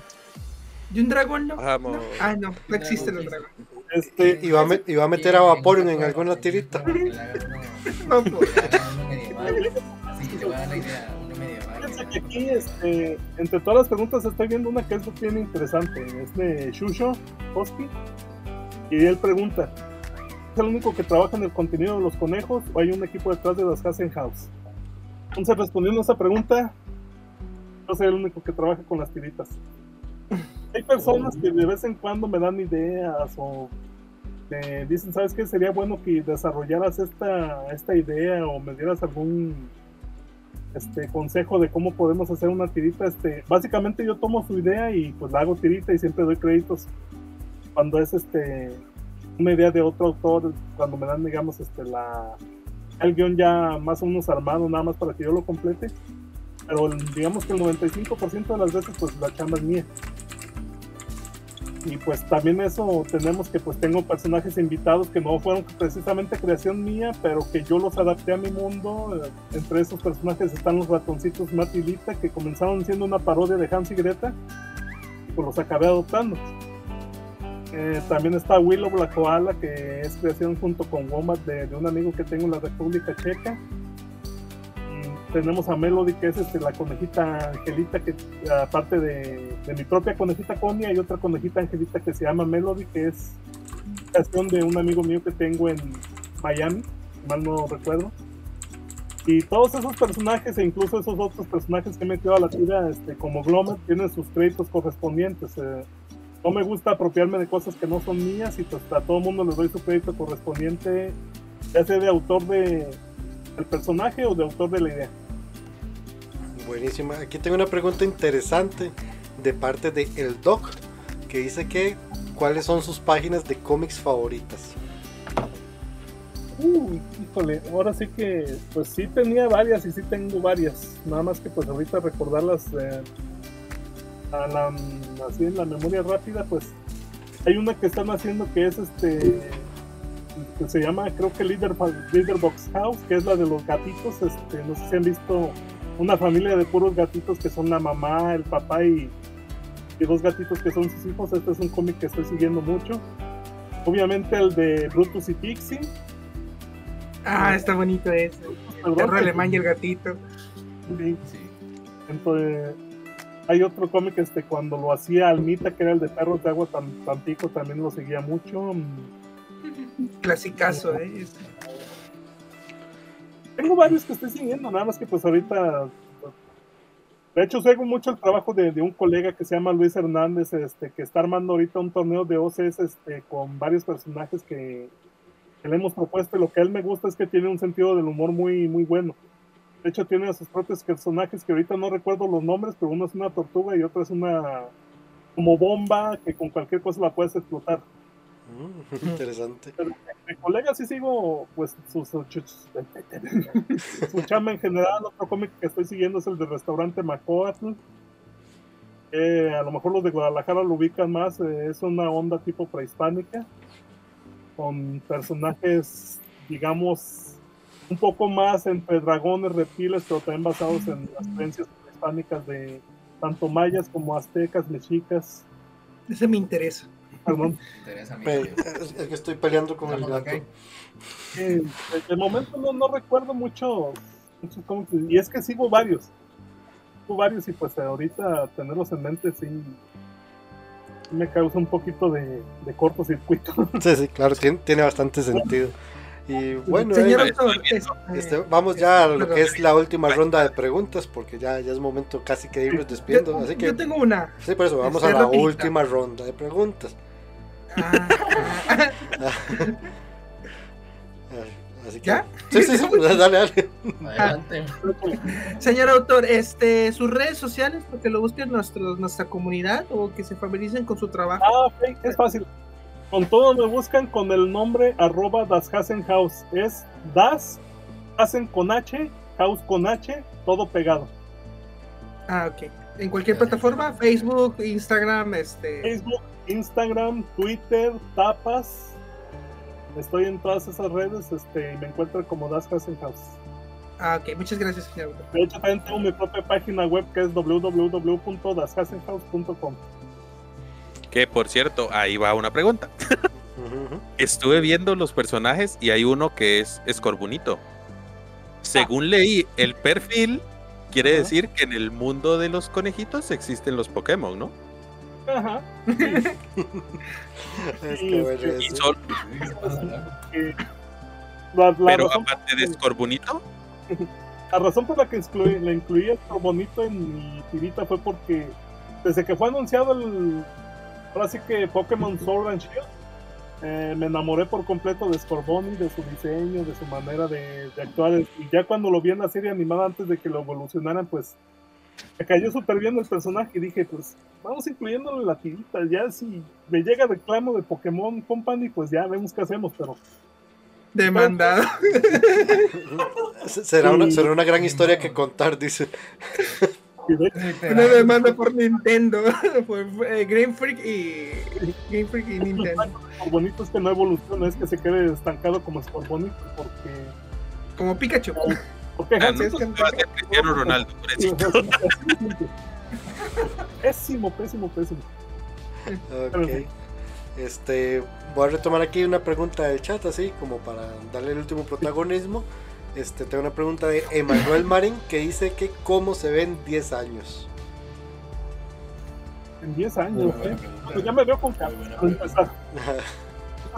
¿Y un dragón no? Vamos. No. Ah, no, no existen los dragones. Este, Y va a, a meter a Vaporeon en alguna tirita. No, que pues. aquí, este, entre todas las preguntas, estoy viendo una que es bien interesante. Es de Shusho Hosky. Y él pregunta: ¿Es el único que trabaja en el contenido de los conejos o hay un equipo detrás de las Hasen House? Entonces, respondiendo a esa pregunta, yo soy el único que trabaja con las tiritas. Hay personas que de vez en cuando me dan ideas o me dicen, ¿sabes qué? Sería bueno que desarrollaras esta, esta idea o me dieras algún este consejo de cómo podemos hacer una tirita. Este, básicamente yo tomo su idea y pues la hago tirita y siempre doy créditos cuando es este una idea de otro autor, cuando me dan digamos este la el guion ya más o menos armado nada más para que yo lo complete. Pero digamos que el 95% de las veces pues la chamba es mía. Y pues también eso tenemos que pues tengo personajes invitados que no fueron precisamente creación mía, pero que yo los adapté a mi mundo. Eh, Entre esos personajes están los ratoncitos Matt que comenzaron siendo una parodia de Hans y Greta, y pues los acabé adoptando. Eh, también está Willow la Koala, que es creación junto con Wombat de un amigo que tengo en la República Checa. Tenemos a Melody, que es este, la conejita Angelita, que aparte de, mi propia conejita Connie, hay otra conejita Angelita que se llama Melody, que es creación de un amigo mío que tengo en Miami, mal no recuerdo. Y todos esos personajes, e incluso esos otros personajes que he metido a la tira, este, como Glomer, tienen sus créditos correspondientes. eh, no me gusta apropiarme de cosas que no son mías y pues a todo mundo les doy su crédito correspondiente, ya sea de autor de, del personaje o de autor de la idea. Buenísima. Aquí tengo una pregunta interesante de parte de El Doc, que dice que cuáles son sus páginas de cómics favoritas. Uy, híjole, ahora sí que, pues sí tenía varias y sí tengo varias. Nada más que pues ahorita recordarlas eh, a la, así en la memoria rápida, pues hay una que están haciendo que es este, que se llama creo que Leader, Leader Box House, que es la de los gatitos. Este, no sé si han visto una familia de puros gatitos que son la mamá, el papá y, y dos gatitos que son sus hijos. Este es un cómic que estoy siguiendo mucho. Obviamente el de Brutus y Pixie. Ah, está bonito ese. El perro alemán y el gatito. Sí. Entonces, hay otro cómic este cuando lo hacía Almita, que era el de Perros de Agua Tam- Tampico, también lo seguía mucho. Clasicazo, eh. Tengo varios que estoy siguiendo, nada más que pues ahorita. De hecho, sigo mucho el trabajo de, un colega que se llama Luis Hernández, este, que está armando ahorita un torneo de OCS este, con varios personajes que, que le hemos propuesto. Y lo que a él me gusta es que tiene un sentido del humor muy, muy bueno. De hecho, tiene a sus propios personajes que ahorita no recuerdo los nombres, pero uno es una tortuga y otro es una como bomba que con cualquier cosa la puedes explotar. Mm, interesante. Pero mi colega sí sigo pues sus su, su chamba en general. Otro cómic que estoy siguiendo es el del restaurante Macoatl. Eh, a lo mejor los de Guadalajara lo ubican más. eh, es una onda tipo prehispánica con personajes, digamos, un poco más entre dragones, reptiles, pero también basados en las creencias prehispánicas de tanto mayas como aztecas, mexicas. Ese me interesa. Perdón. Es, es que estoy peleando con el gato. ok. Eh, de, momento no, no recuerdo mucho, cómics, y es que sigo varios. Sigo varios y pues ahorita tenerlos en mente sí me causa un poquito de, de cortocircuito. Sí, sí, claro, tiene, tiene bastante sentido. Y bueno, Señor eh, este, este, vamos ya a lo que es la última ronda de preguntas, porque ya, ya es momento casi que de irnos despidiendo. yo, Así que, yo tengo una. sí, por eso vamos este, a la rapidita. última ronda de preguntas. Ah, ah, Así que, ¿Ya? Sí, sí, sí, dale, dale. Adelante. Señor autor, este, sus redes sociales, para que lo busquen nuestro, nuestra comunidad o que se familiaricen con su trabajo. ah, ok, es fácil. Con todo me buscan con el nombre arroba Das Hasen House. Es Das Hasen con H, House con H, todo pegado. Ah, ok. En cualquier plataforma, Facebook, Instagram, este. Facebook, Instagram, Twitter, Tapas. Estoy en todas esas redes este, y me encuentran como Das House. Ah, ok. Muchas gracias, señor. De hecho, también tengo mi propia página web que es www.dashasenhouse.com. Que por cierto, ahí va una pregunta. Estuve viendo los personajes y hay uno que es Escorbunito. Según leí el perfil, quiere Ajá. decir que en el mundo de los conejitos existen los Pokémon, ¿no? Ajá. Es que bueno, Y eso. solo, La, la pero aparte de Escorbunito, la razón por la que excluí, le incluí el bonito en mi tirita fue porque desde que fue anunciado el. Ahora sí que Pokémon Sword and Shield, eh, me enamoré por completo de Scorbunny, de su diseño, de su manera de, de actuar. Y ya cuando lo vi en la serie animada antes de que lo evolucionaran, pues me cayó súper bien el personaje y dije, pues vamos incluyéndolo en la tirita. Ya si me llega reclamo de Pokémon Company, pues ya vemos qué hacemos, pero Demandado. Será una, será una gran historia que contar, dice. Una demanda por Nintendo. por eh, Game Freak y. Game Freak y Nintendo. Lo bonito es que no evoluciona, es que se quede estancado como Scorbunny, porque... Como Pikachu. porque ah, es que- Cristiano Ronaldo. Pésimo, pésimo, pésimo. Ok. Este, voy a retomar aquí una pregunta del chat, así como para darle el último protagonismo. Este, tengo una pregunta de Emanuel Marín que dice que cómo se ven 10 años. En 10 años, ¿eh? Pues ya me veo con empezar.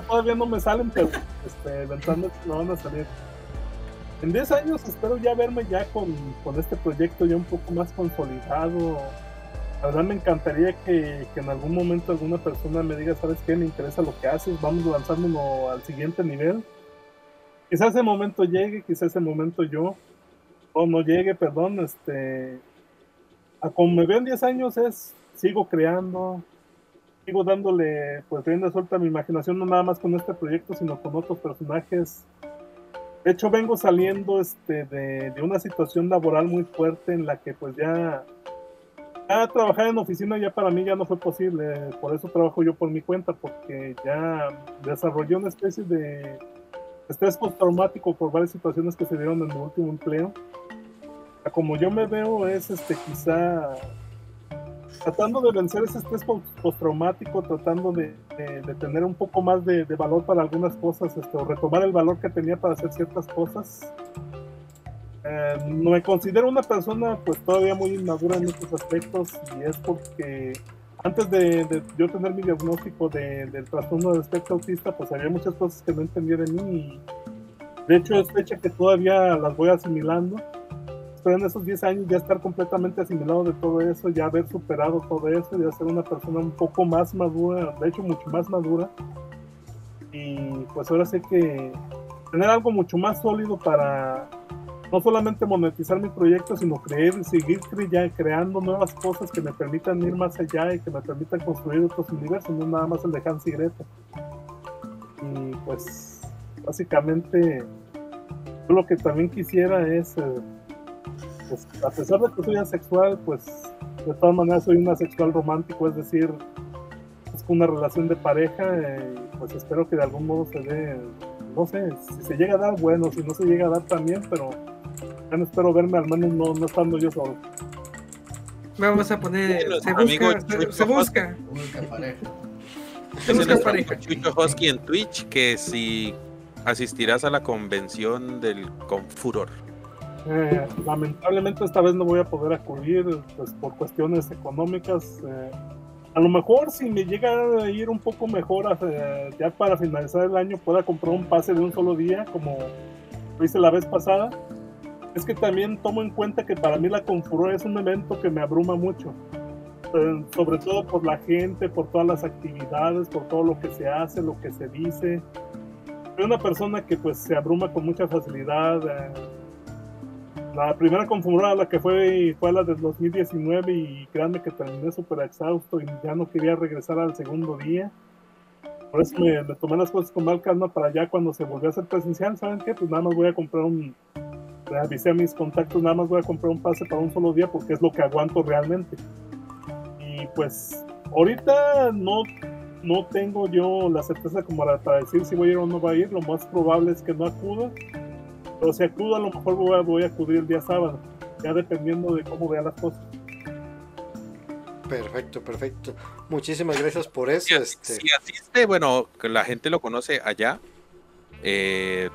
Todavía no me salen, pero este, eventualmente me van a salir. En 10 años espero ya verme ya con, con este proyecto ya un poco más consolidado. La verdad me encantaría que, que en algún momento alguna persona me diga, ¿sabes qué? Me interesa lo que haces, vamos lanzándolo al siguiente nivel. Quizás ese momento llegue, quizás ese momento yo, o no llegue, perdón, este, a como me veo en 10 años es, sigo creando, sigo dándole pues rienda suelta a mi imaginación, no nada más con este proyecto, sino con otros personajes. De hecho, vengo saliendo este, de, de una situación laboral muy fuerte en la que pues ya, ya trabajar en oficina ya para mí ya no fue posible, por eso trabajo yo por mi cuenta, porque ya desarrollé una especie de estrés postraumático por varias situaciones que se dieron en mi último empleo. Como yo me veo es este quizá tratando de vencer ese estrés post- postraumático, tratando de, de- de tener un poco más de, de valor para algunas cosas, este, o retomar el valor que tenía para hacer ciertas cosas. Eh, me considero una persona pues todavía muy inmadura en estos aspectos y es porque antes de, de yo tener mi diagnóstico de- del trastorno del espectro autista pues había muchas cosas que no entendía de mí y de hecho es fecha que todavía las voy asimilando espero en esos 10 años ya estar completamente asimilado de todo eso, ya haber superado todo eso, ya ser una persona un poco más madura, de hecho mucho más madura. Y pues ahora sé que tener algo mucho más sólido para no solamente monetizar mi proyecto, sino creer, seguir cre- creando nuevas cosas que me permitan ir más allá y que me permitan construir otros universos, no nada más el de Hans y Greta. Y pues básicamente yo lo que también quisiera es eh, pues, a pesar de que soy asexual, pues de todas maneras soy un asexual romántico, es decir, es una relación de pareja, eh, pues espero que de algún modo se dé, no sé, si se llega a dar, bueno, si no se llega a dar también, pero no espero verme al menos no, no estando yo solo. Vamos a poner. Se busca, se, se busca. Busca pareja. Se busca pareja. Chucho Hosky en Twitch que si asistirás a la convención del Confuror. Eh, lamentablemente esta vez no voy a poder acudir pues, por cuestiones económicas. eh, a lo mejor si me llega a ir un poco mejor eh, ya para finalizar el año pueda comprar un pase de un solo día como lo hice la vez pasada. Es que también tomo en cuenta que para mí la Confuror es un evento que me abruma mucho. Eh, sobre todo por la gente, por todas las actividades, por todo lo que se hace, lo que se dice. Soy una persona que pues se abruma con mucha facilidad. eh, la primera configurada la que fue fue la del 2019 y créanme que terminé súper exhausto y ya no quería regresar al segundo día. Por eso me, me tomé las cosas con mal calma para ya cuando se volvió a hacer presencial, ¿saben qué? Pues nada más voy a comprar un... Avisé a mis contactos, nada más voy a comprar un pase para un solo día porque es lo que aguanto realmente. Y pues ahorita no, no tengo yo la certeza como para, para decir si voy a ir o no voy a ir. Lo más probable es que no acuda. Pero si acudo, a lo mejor voy a, voy a acudir el día sábado, ya dependiendo de cómo vea las cosas. Perfecto, perfecto. Muchísimas gracias por eso. Si, Este, si asiste, bueno, que la gente lo conoce allá. eh,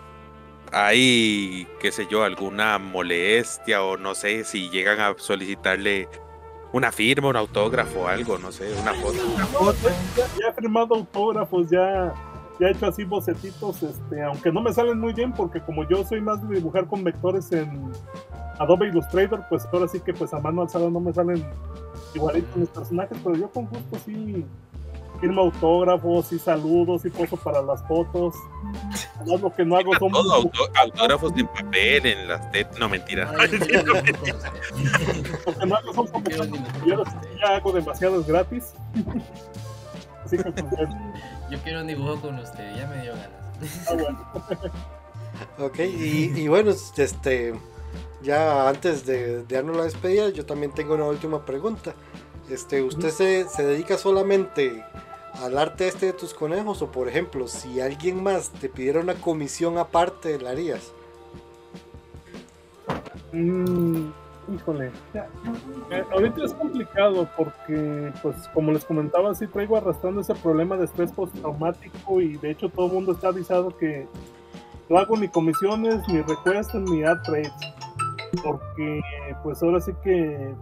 hay, qué sé yo, alguna molestia o no sé si llegan a solicitarle una firma, un autógrafo o algo, no sé, una foto. Ya he firmado autógrafos, ya, ya he hecho así bocetitos, este, aunque no me salen muy bien porque como yo soy más de dibujar con vectores en Adobe Illustrator, pues ahora sí que pues a mano alzada no me salen igualitos mis personajes, pero yo con gusto sí firmo autógrafos, sí saludos, sí poso para las fotos. Además, lo que no hago son Todo, auto- autógrafos en papel, en las tet- no mentira. Ay, usted. lo que no hago son como yo ya hago demasiados gratis. Así que pues, Yo quiero un dibujo con usted, ya me dio ganas. ah, bueno. ok, y, y bueno, este, ya antes de, de darnos la despedida, yo también tengo una última pregunta. Este, ¿usted se, se dedica solamente al arte este de tus conejos? O por ejemplo, si alguien más te pidiera una comisión aparte, ¿la harías? Mm, híjole. Eh, ahorita es complicado porque, pues, como les comentaba, sí traigo arrastrando ese problema de estrés postraumático y de hecho todo el mundo está avisado que no hago ni comisiones, ni requests, ni ad trades. Porque, pues ahora sí que.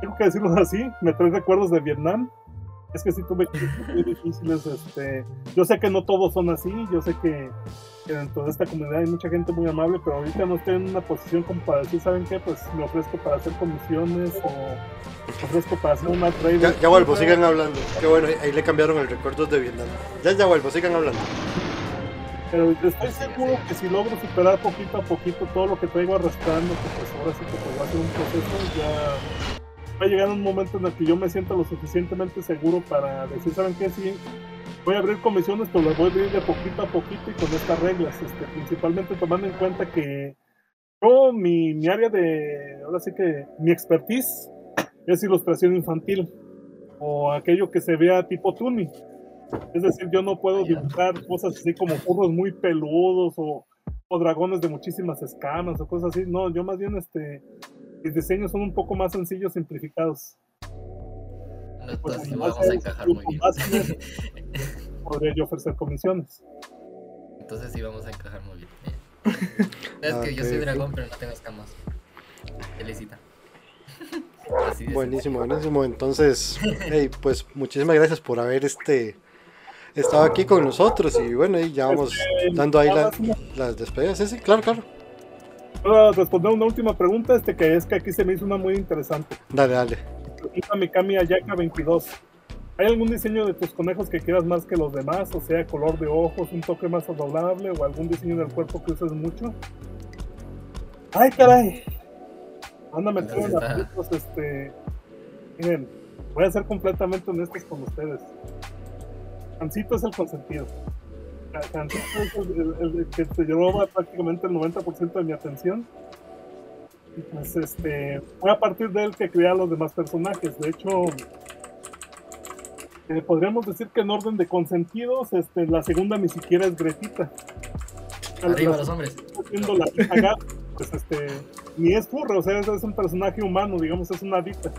Tengo que decirlo así, me trae recuerdos de Vietnam. Es que sí tuve muy difíciles. Este, yo sé que no todos son así, yo sé que, que dentro de esta comunidad hay mucha gente muy amable, pero ahorita no estoy en una posición como para decir, ¿saben qué? Pues me ofrezco para hacer comisiones o me ofrezco para hacer una trade. Ya, ya vuelvo, sigan hablando. Qué bueno, ahí le cambiaron el recuerdo de Vietnam. Ya, ya vuelvo, sigan hablando. Pero estoy seguro que si logro superar poquito a poquito todo lo que traigo arrastrando, que pues ahora sí que pues va a ser un proceso, ya va a llegar un momento en el que yo me sienta lo suficientemente seguro para decir, ¿saben qué? Sí, voy a abrir comisiones, pero las voy a abrir de poquito a poquito y con estas reglas, este, principalmente tomando en cuenta que yo, mi, mi área de, ahora sí que mi expertise es ilustración infantil o aquello que se vea tipo Tuni. Es decir, yo no puedo dibujar cosas así como burros muy peludos o, o dragones de muchísimas escamas o cosas así. No, yo más bien este mis diseños son un poco más sencillos, simplificados. Pues, Entonces sí más vamos a es- encajar muy bien. más es- Podría yo ofrecer comisiones. Entonces sí vamos a encajar muy bien. Bien. Sabes que yo soy dragón, pero no tengo escamas. Felicita. Así es. Buenísimo, buenísimo. Entonces, hey, pues muchísimas gracias por haber este estado aquí con nosotros y bueno, y ya vamos dando ahí la- las despedidas. Sí, sí, claro, claro. Puedo responder una última pregunta, este que es que aquí se me hizo una muy interesante. Dale, dale. Pregunta Mikami Ayaka 22. ¿Hay algún diseño de tus conejos que quieras más que los demás? O sea, color de ojos, un toque más adorable o algún diseño del cuerpo que uses mucho. ¡Ay, caray! Anda metido en aprietos, este. Miren, voy a ser completamente honestos con ustedes. Cancito es el consentido. Es el, el- el que se llevaba prácticamente el 90% de mi atención. Y pues este, fue a partir de él que creé a los demás personajes. De hecho, eh, podríamos decir que en orden de consentidos, este, la segunda ni siquiera es Gretita. Arriba La- los hombres. haciendo la pues este, ni es furro, o sea, es, es un personaje humano, digamos, es una dita.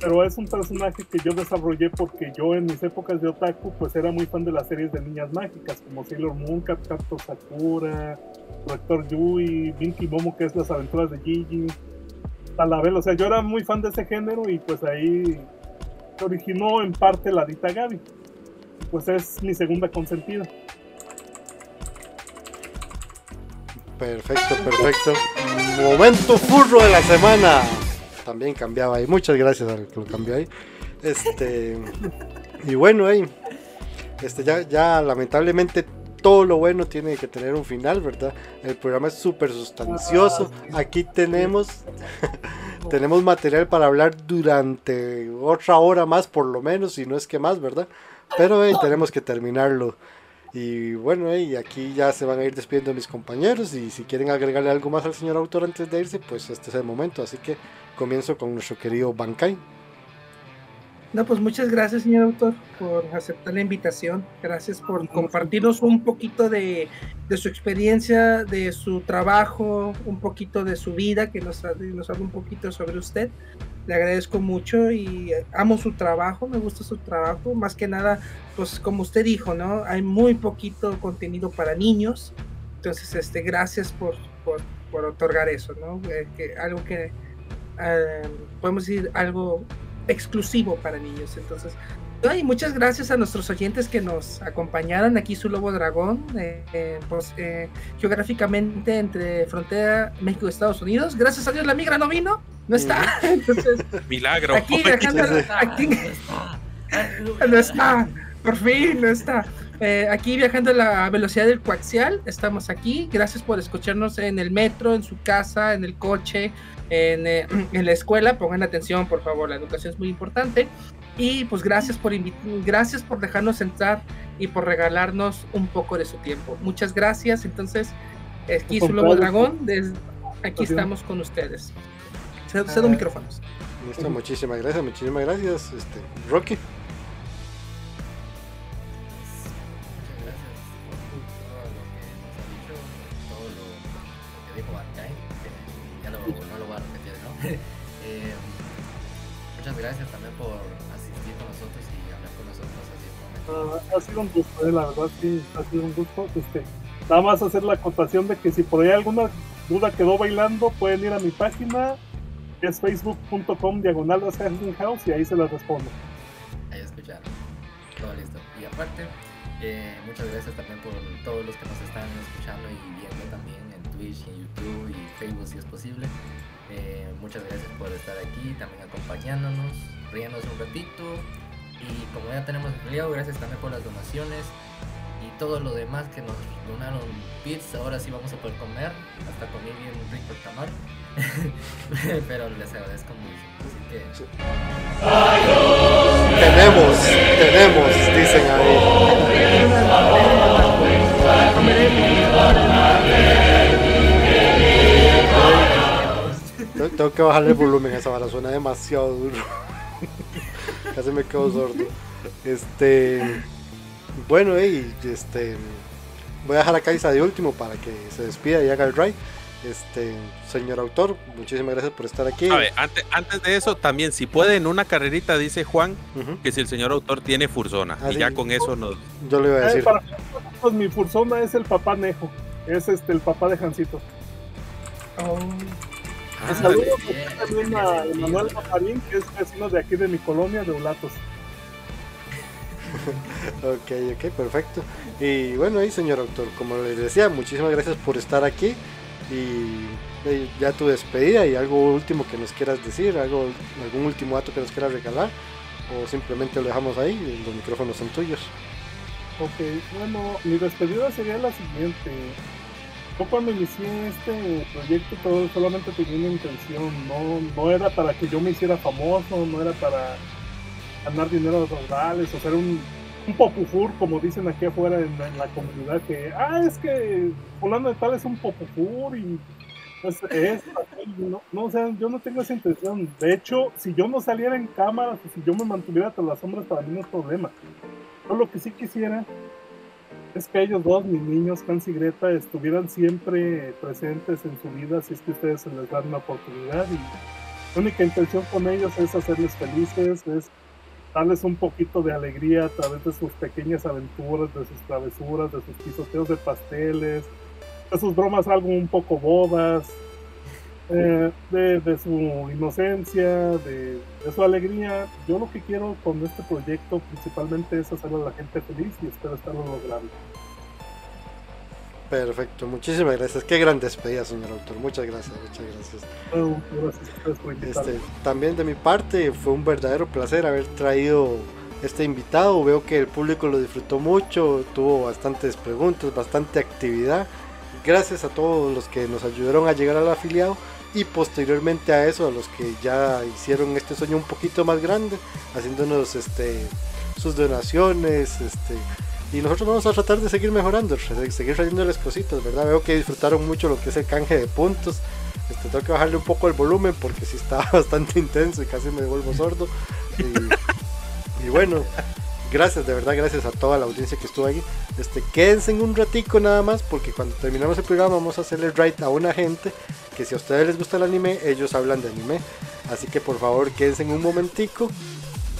Pero es un personaje que yo desarrollé porque yo en mis épocas de otaku, pues era muy fan de las series de niñas mágicas, como Sailor Moon, Captain Sakura, Rector Yui, Binky Momo, que es las aventuras de Gigi, Talabel, o sea, yo era muy fan de ese género y pues ahí se originó en parte la dita Gaby. Pues es mi segunda consentida. Perfecto, perfecto. Momento furro de la semana. También cambiaba ahí. Muchas gracias al que lo cambió ahí. Este. Y bueno, ahí. Este, ya, ya lamentablemente todo lo bueno tiene que tener un final, ¿verdad? El programa es súper sustancioso. Aquí tenemos. tenemos material para hablar durante otra hora más, por lo menos, si no es que más, ¿verdad? Pero eh, tenemos que terminarlo. Y bueno, y aquí ya se van a ir despidiendo mis compañeros. Y si quieren agregarle algo más al señor autor antes de irse, pues este es el momento. Así que comienzo con nuestro querido Bankai. No, pues muchas gracias, señor autor, por aceptar la invitación. Gracias por compartirnos un poquito de, de su experiencia, de su trabajo, un poquito de su vida, que nos, ha- nos habla un poquito sobre usted. Le agradezco mucho y amo su trabajo, me gusta su trabajo. Más que nada, pues como usted dijo, ¿no? Hay muy poquito contenido para niños. Entonces, este, gracias por, por, otorgar eso, ¿no? Eh, que, algo que eh, podemos decir algo exclusivo para niños. Entonces, y muchas gracias a nuestros oyentes que nos acompañaron aquí su Lobo Dragón, eh, eh, pues, eh, geográficamente entre frontera México y Estados Unidos. Gracias a Dios la migra no vino, no está. Entonces, Milagro. aquí viajando, aquí, no está, por fin no está. Eh, aquí viajando a la velocidad del coaxial, estamos aquí. Gracias por escucharnos en el metro, en su casa, en el coche, en, eh, en la escuela. Pongan atención, por favor, la educación es muy importante. Y pues gracias por gracias por dejarnos entrar y por regalarnos un poco de su tiempo. Muchas gracias. Entonces, aquí su lobo dragón, aquí estamos con ustedes. Cedo, cedo Ah. micrófonos. Listo, muchísimas gracias, muchísimas gracias. Este, Rocky. Muchas gracias ha sido un gusto, eh, la verdad sí, ha sido un gusto. Este, nada más hacer la acotación de que si por ahí alguna duda quedó bailando, pueden ir a mi página, que es facebook.com diagonal House y ahí se las respondo. Ahí escucharon. Todo listo. Y aparte, eh, muchas gracias también por todos los que nos están escuchando y viendo también en Twitch, en YouTube y Facebook si es posible. Eh, muchas gracias por estar aquí, también acompañándonos, riéndonos un ratito. Y como ya tenemos afiliado, gracias también por las donaciones y todo lo demás que nos donaron bits. Ahora sí vamos a poder comer, hasta comí bien rico el tamal. Pero les agradezco mucho. Así que Tenemos, tenemos, dicen ahí. Tengo- que bajarle el volumen esa vara, suena demasiado duro. Casi me quedo sordo. Este. Bueno, y este. Voy a dejar a Kaisa de último para que se despida y haga el ride. Este, señor autor, muchísimas gracias por estar aquí. A ver, antes, antes de eso, también, si puede, en una carrerita, dice Juan, que si el señor autor tiene Fursona. Ah, y ya con eso nos. Yo le iba a Eh, decir. para pues, mi fursona es el papá Nejo, es este el papá de Jancito. Ah, Saludos bien, también a Emanuel Marín, que es vecino de aquí de mi colonia de Ulatos. Ok, ok, perfecto. Y bueno, ahí señor autor, como les decía, muchísimas gracias por estar aquí. Y eh, ya tu despedida y algo último que nos quieras decir, algo, algún último dato que nos quieras regalar, o simplemente lo dejamos ahí, y los micrófonos son tuyos. Ok, bueno, mi despedida sería la siguiente. Yo cuando inicié este proyecto todo, solamente tenía una intención, no, no era para que yo me hiciera famoso, no era para ganar dinero de rurales o ser un, popufur, como dicen aquí afuera en, la comunidad, que, ah, es que fulano de tal es un popufur y es, es así", no, no, o sea, yo no tengo esa intención. De hecho, si yo no saliera en cámaras o si yo me mantuviera tras las sombras, para mí no es problema. Yo lo que sí quisiera es que ellos dos, mis niños, Hans y Greta, estuvieran siempre presentes en su vida si es que ustedes se les dan una oportunidad. Y la única intención con ellos es hacerles felices, es darles un poquito de alegría a través de sus pequeñas aventuras, de sus travesuras, de sus pisoteos de pasteles, de sus bromas algo un poco bobas, eh, de, de su inocencia, de, de su alegría. Yo lo que quiero con este proyecto principalmente es hacer a la gente feliz y espero estarlo logrando. Perfecto, muchísimas gracias. Qué gran despedida, señor autor. Muchas gracias, muchas gracias. Bueno, por. Este, también de mi parte fue un verdadero placer haber traído este invitado. Veo que el público lo disfrutó mucho, tuvo bastantes preguntas, bastante actividad. Gracias a todos los que nos ayudaron a llegar al afiliado y posteriormente a eso a los que ya hicieron este sueño un poquito más grande, haciéndonos este sus donaciones, este y nosotros vamos a tratar de seguir mejorando, de seguir trayéndoles cositas, ¿verdad? Veo que disfrutaron mucho lo que es el canje de puntos. Este, tengo que bajarle un poco el volumen porque sí está bastante intenso y casi me vuelvo sordo. Y, y bueno, gracias, de verdad, gracias a toda la audiencia que estuvo ahí. Este, quédense en un ratico nada más porque cuando terminamos el programa vamos a hacerle right a una gente que si a ustedes les gusta el anime, ellos hablan de anime. Así que por favor quédense en un momentico,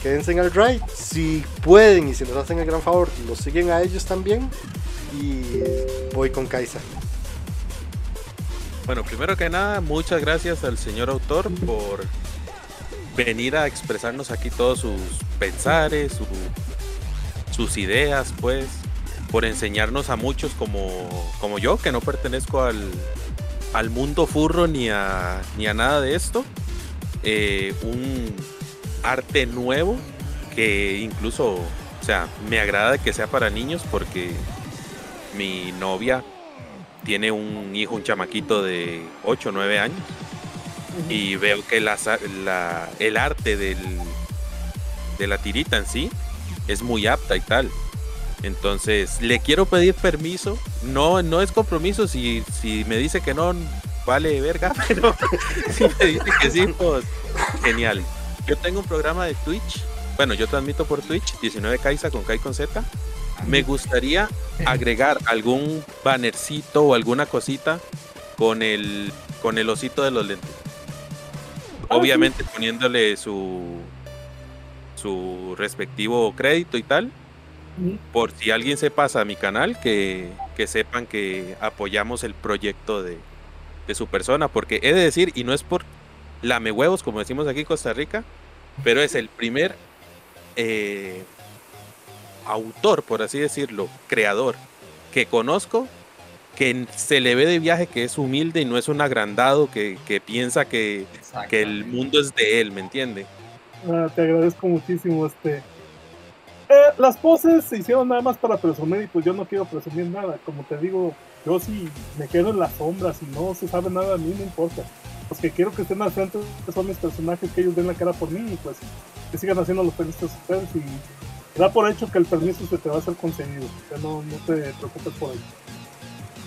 quédense en el ride. Si pueden y si nos hacen el gran favor, los siguen a ellos también. Y voy con Kaisa. Bueno, primero que nada, muchas gracias al señor autor por venir a expresarnos aquí todos sus pensares, su- sus ideas, pues, por enseñarnos a muchos como, como yo, que no pertenezco al, al mundo furro ni a, ni a nada de esto, eh, un arte nuevo que incluso, o sea, me agrada que sea para niños porque mi novia tiene un hijo, un chamaquito de 8 o 9 años. Y veo que la sa- la- el arte del, de la tirita en sí es muy apta y tal. Entonces, le quiero pedir permiso. No, no es compromiso. Si, si me dice que no, vale verga. Pero si me dice que sí, pues genial. Yo tengo un programa de Twitch. Bueno, yo transmito por Twitch, 19 Kaisa con Kai con Z. Me gustaría agregar algún bannercito o alguna cosita con el con el osito de los lentes. Obviamente poniéndole su su respectivo crédito y tal. Por si alguien se pasa a mi canal, que, que sepan que apoyamos el proyecto de, de su persona, porque he de decir, y no es por lame huevos, como decimos aquí en Costa Rica, pero es el primer eh, autor, por así decirlo, creador que conozco que se le ve de viaje que es humilde y no es un agrandado que, que piensa que, que, el mundo es de él, ¿me entiende? Ah, te agradezco muchísimo este. Las poses se hicieron nada más para presumir y pues yo no quiero presumir nada. Como te digo, yo si me quedo en las sombras y no se sabe nada a mí, no importa. Los que quiero que estén al frente son mis personajes, que ellos den la cara por mí y pues que sigan haciendo los felices ustedes y da por hecho que el permiso se te va a ser conseguido. no, no te preocupes por ello.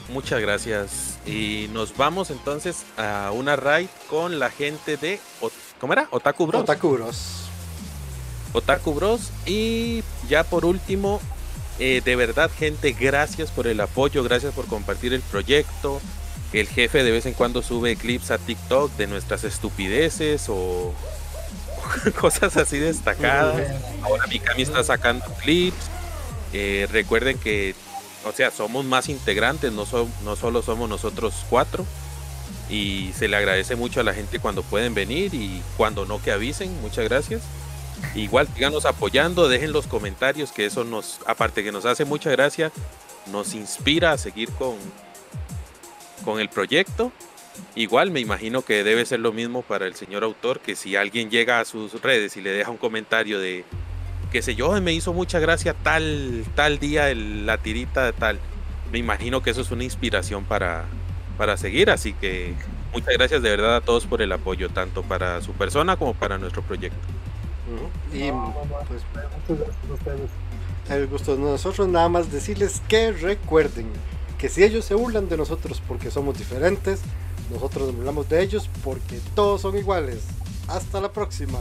Muchas gracias. Y nos vamos entonces a una raid con la gente de. ¿Cómo era? Otaku Bros. Otaku Bros. Otaku Bros. Y ya por último, eh, de verdad, gente, gracias por el apoyo, gracias por compartir el proyecto. El jefe de vez en cuando sube clips a TikTok de nuestras estupideces o cosas así destacadas. Ahora Mikami está sacando clips. Eh, recuerden que o sea, somos más integrantes, no, no solo somos nosotros cuatro. Y se le agradece mucho a la gente cuando pueden venir y cuando no que avisen, muchas gracias. Igual síganos apoyando, dejen los comentarios, que eso nos, aparte que nos hace mucha gracia, nos inspira a seguir con, con el proyecto. Igual me imagino que debe ser lo mismo para el señor autor, que si alguien llega a sus redes y le deja un comentario de qué sé yo, me hizo mucha gracia tal, tal día la tirita de tal. Me imagino que eso es una inspiración para, para seguir, así que muchas gracias de verdad a todos por el apoyo, tanto para su persona como para nuestro proyecto. Y pues el gusto de nosotros nada más decirles que recuerden que si ellos se burlan de nosotros porque somos diferentes, nosotros nos burlamos de ellos porque todos son iguales. Hasta la próxima.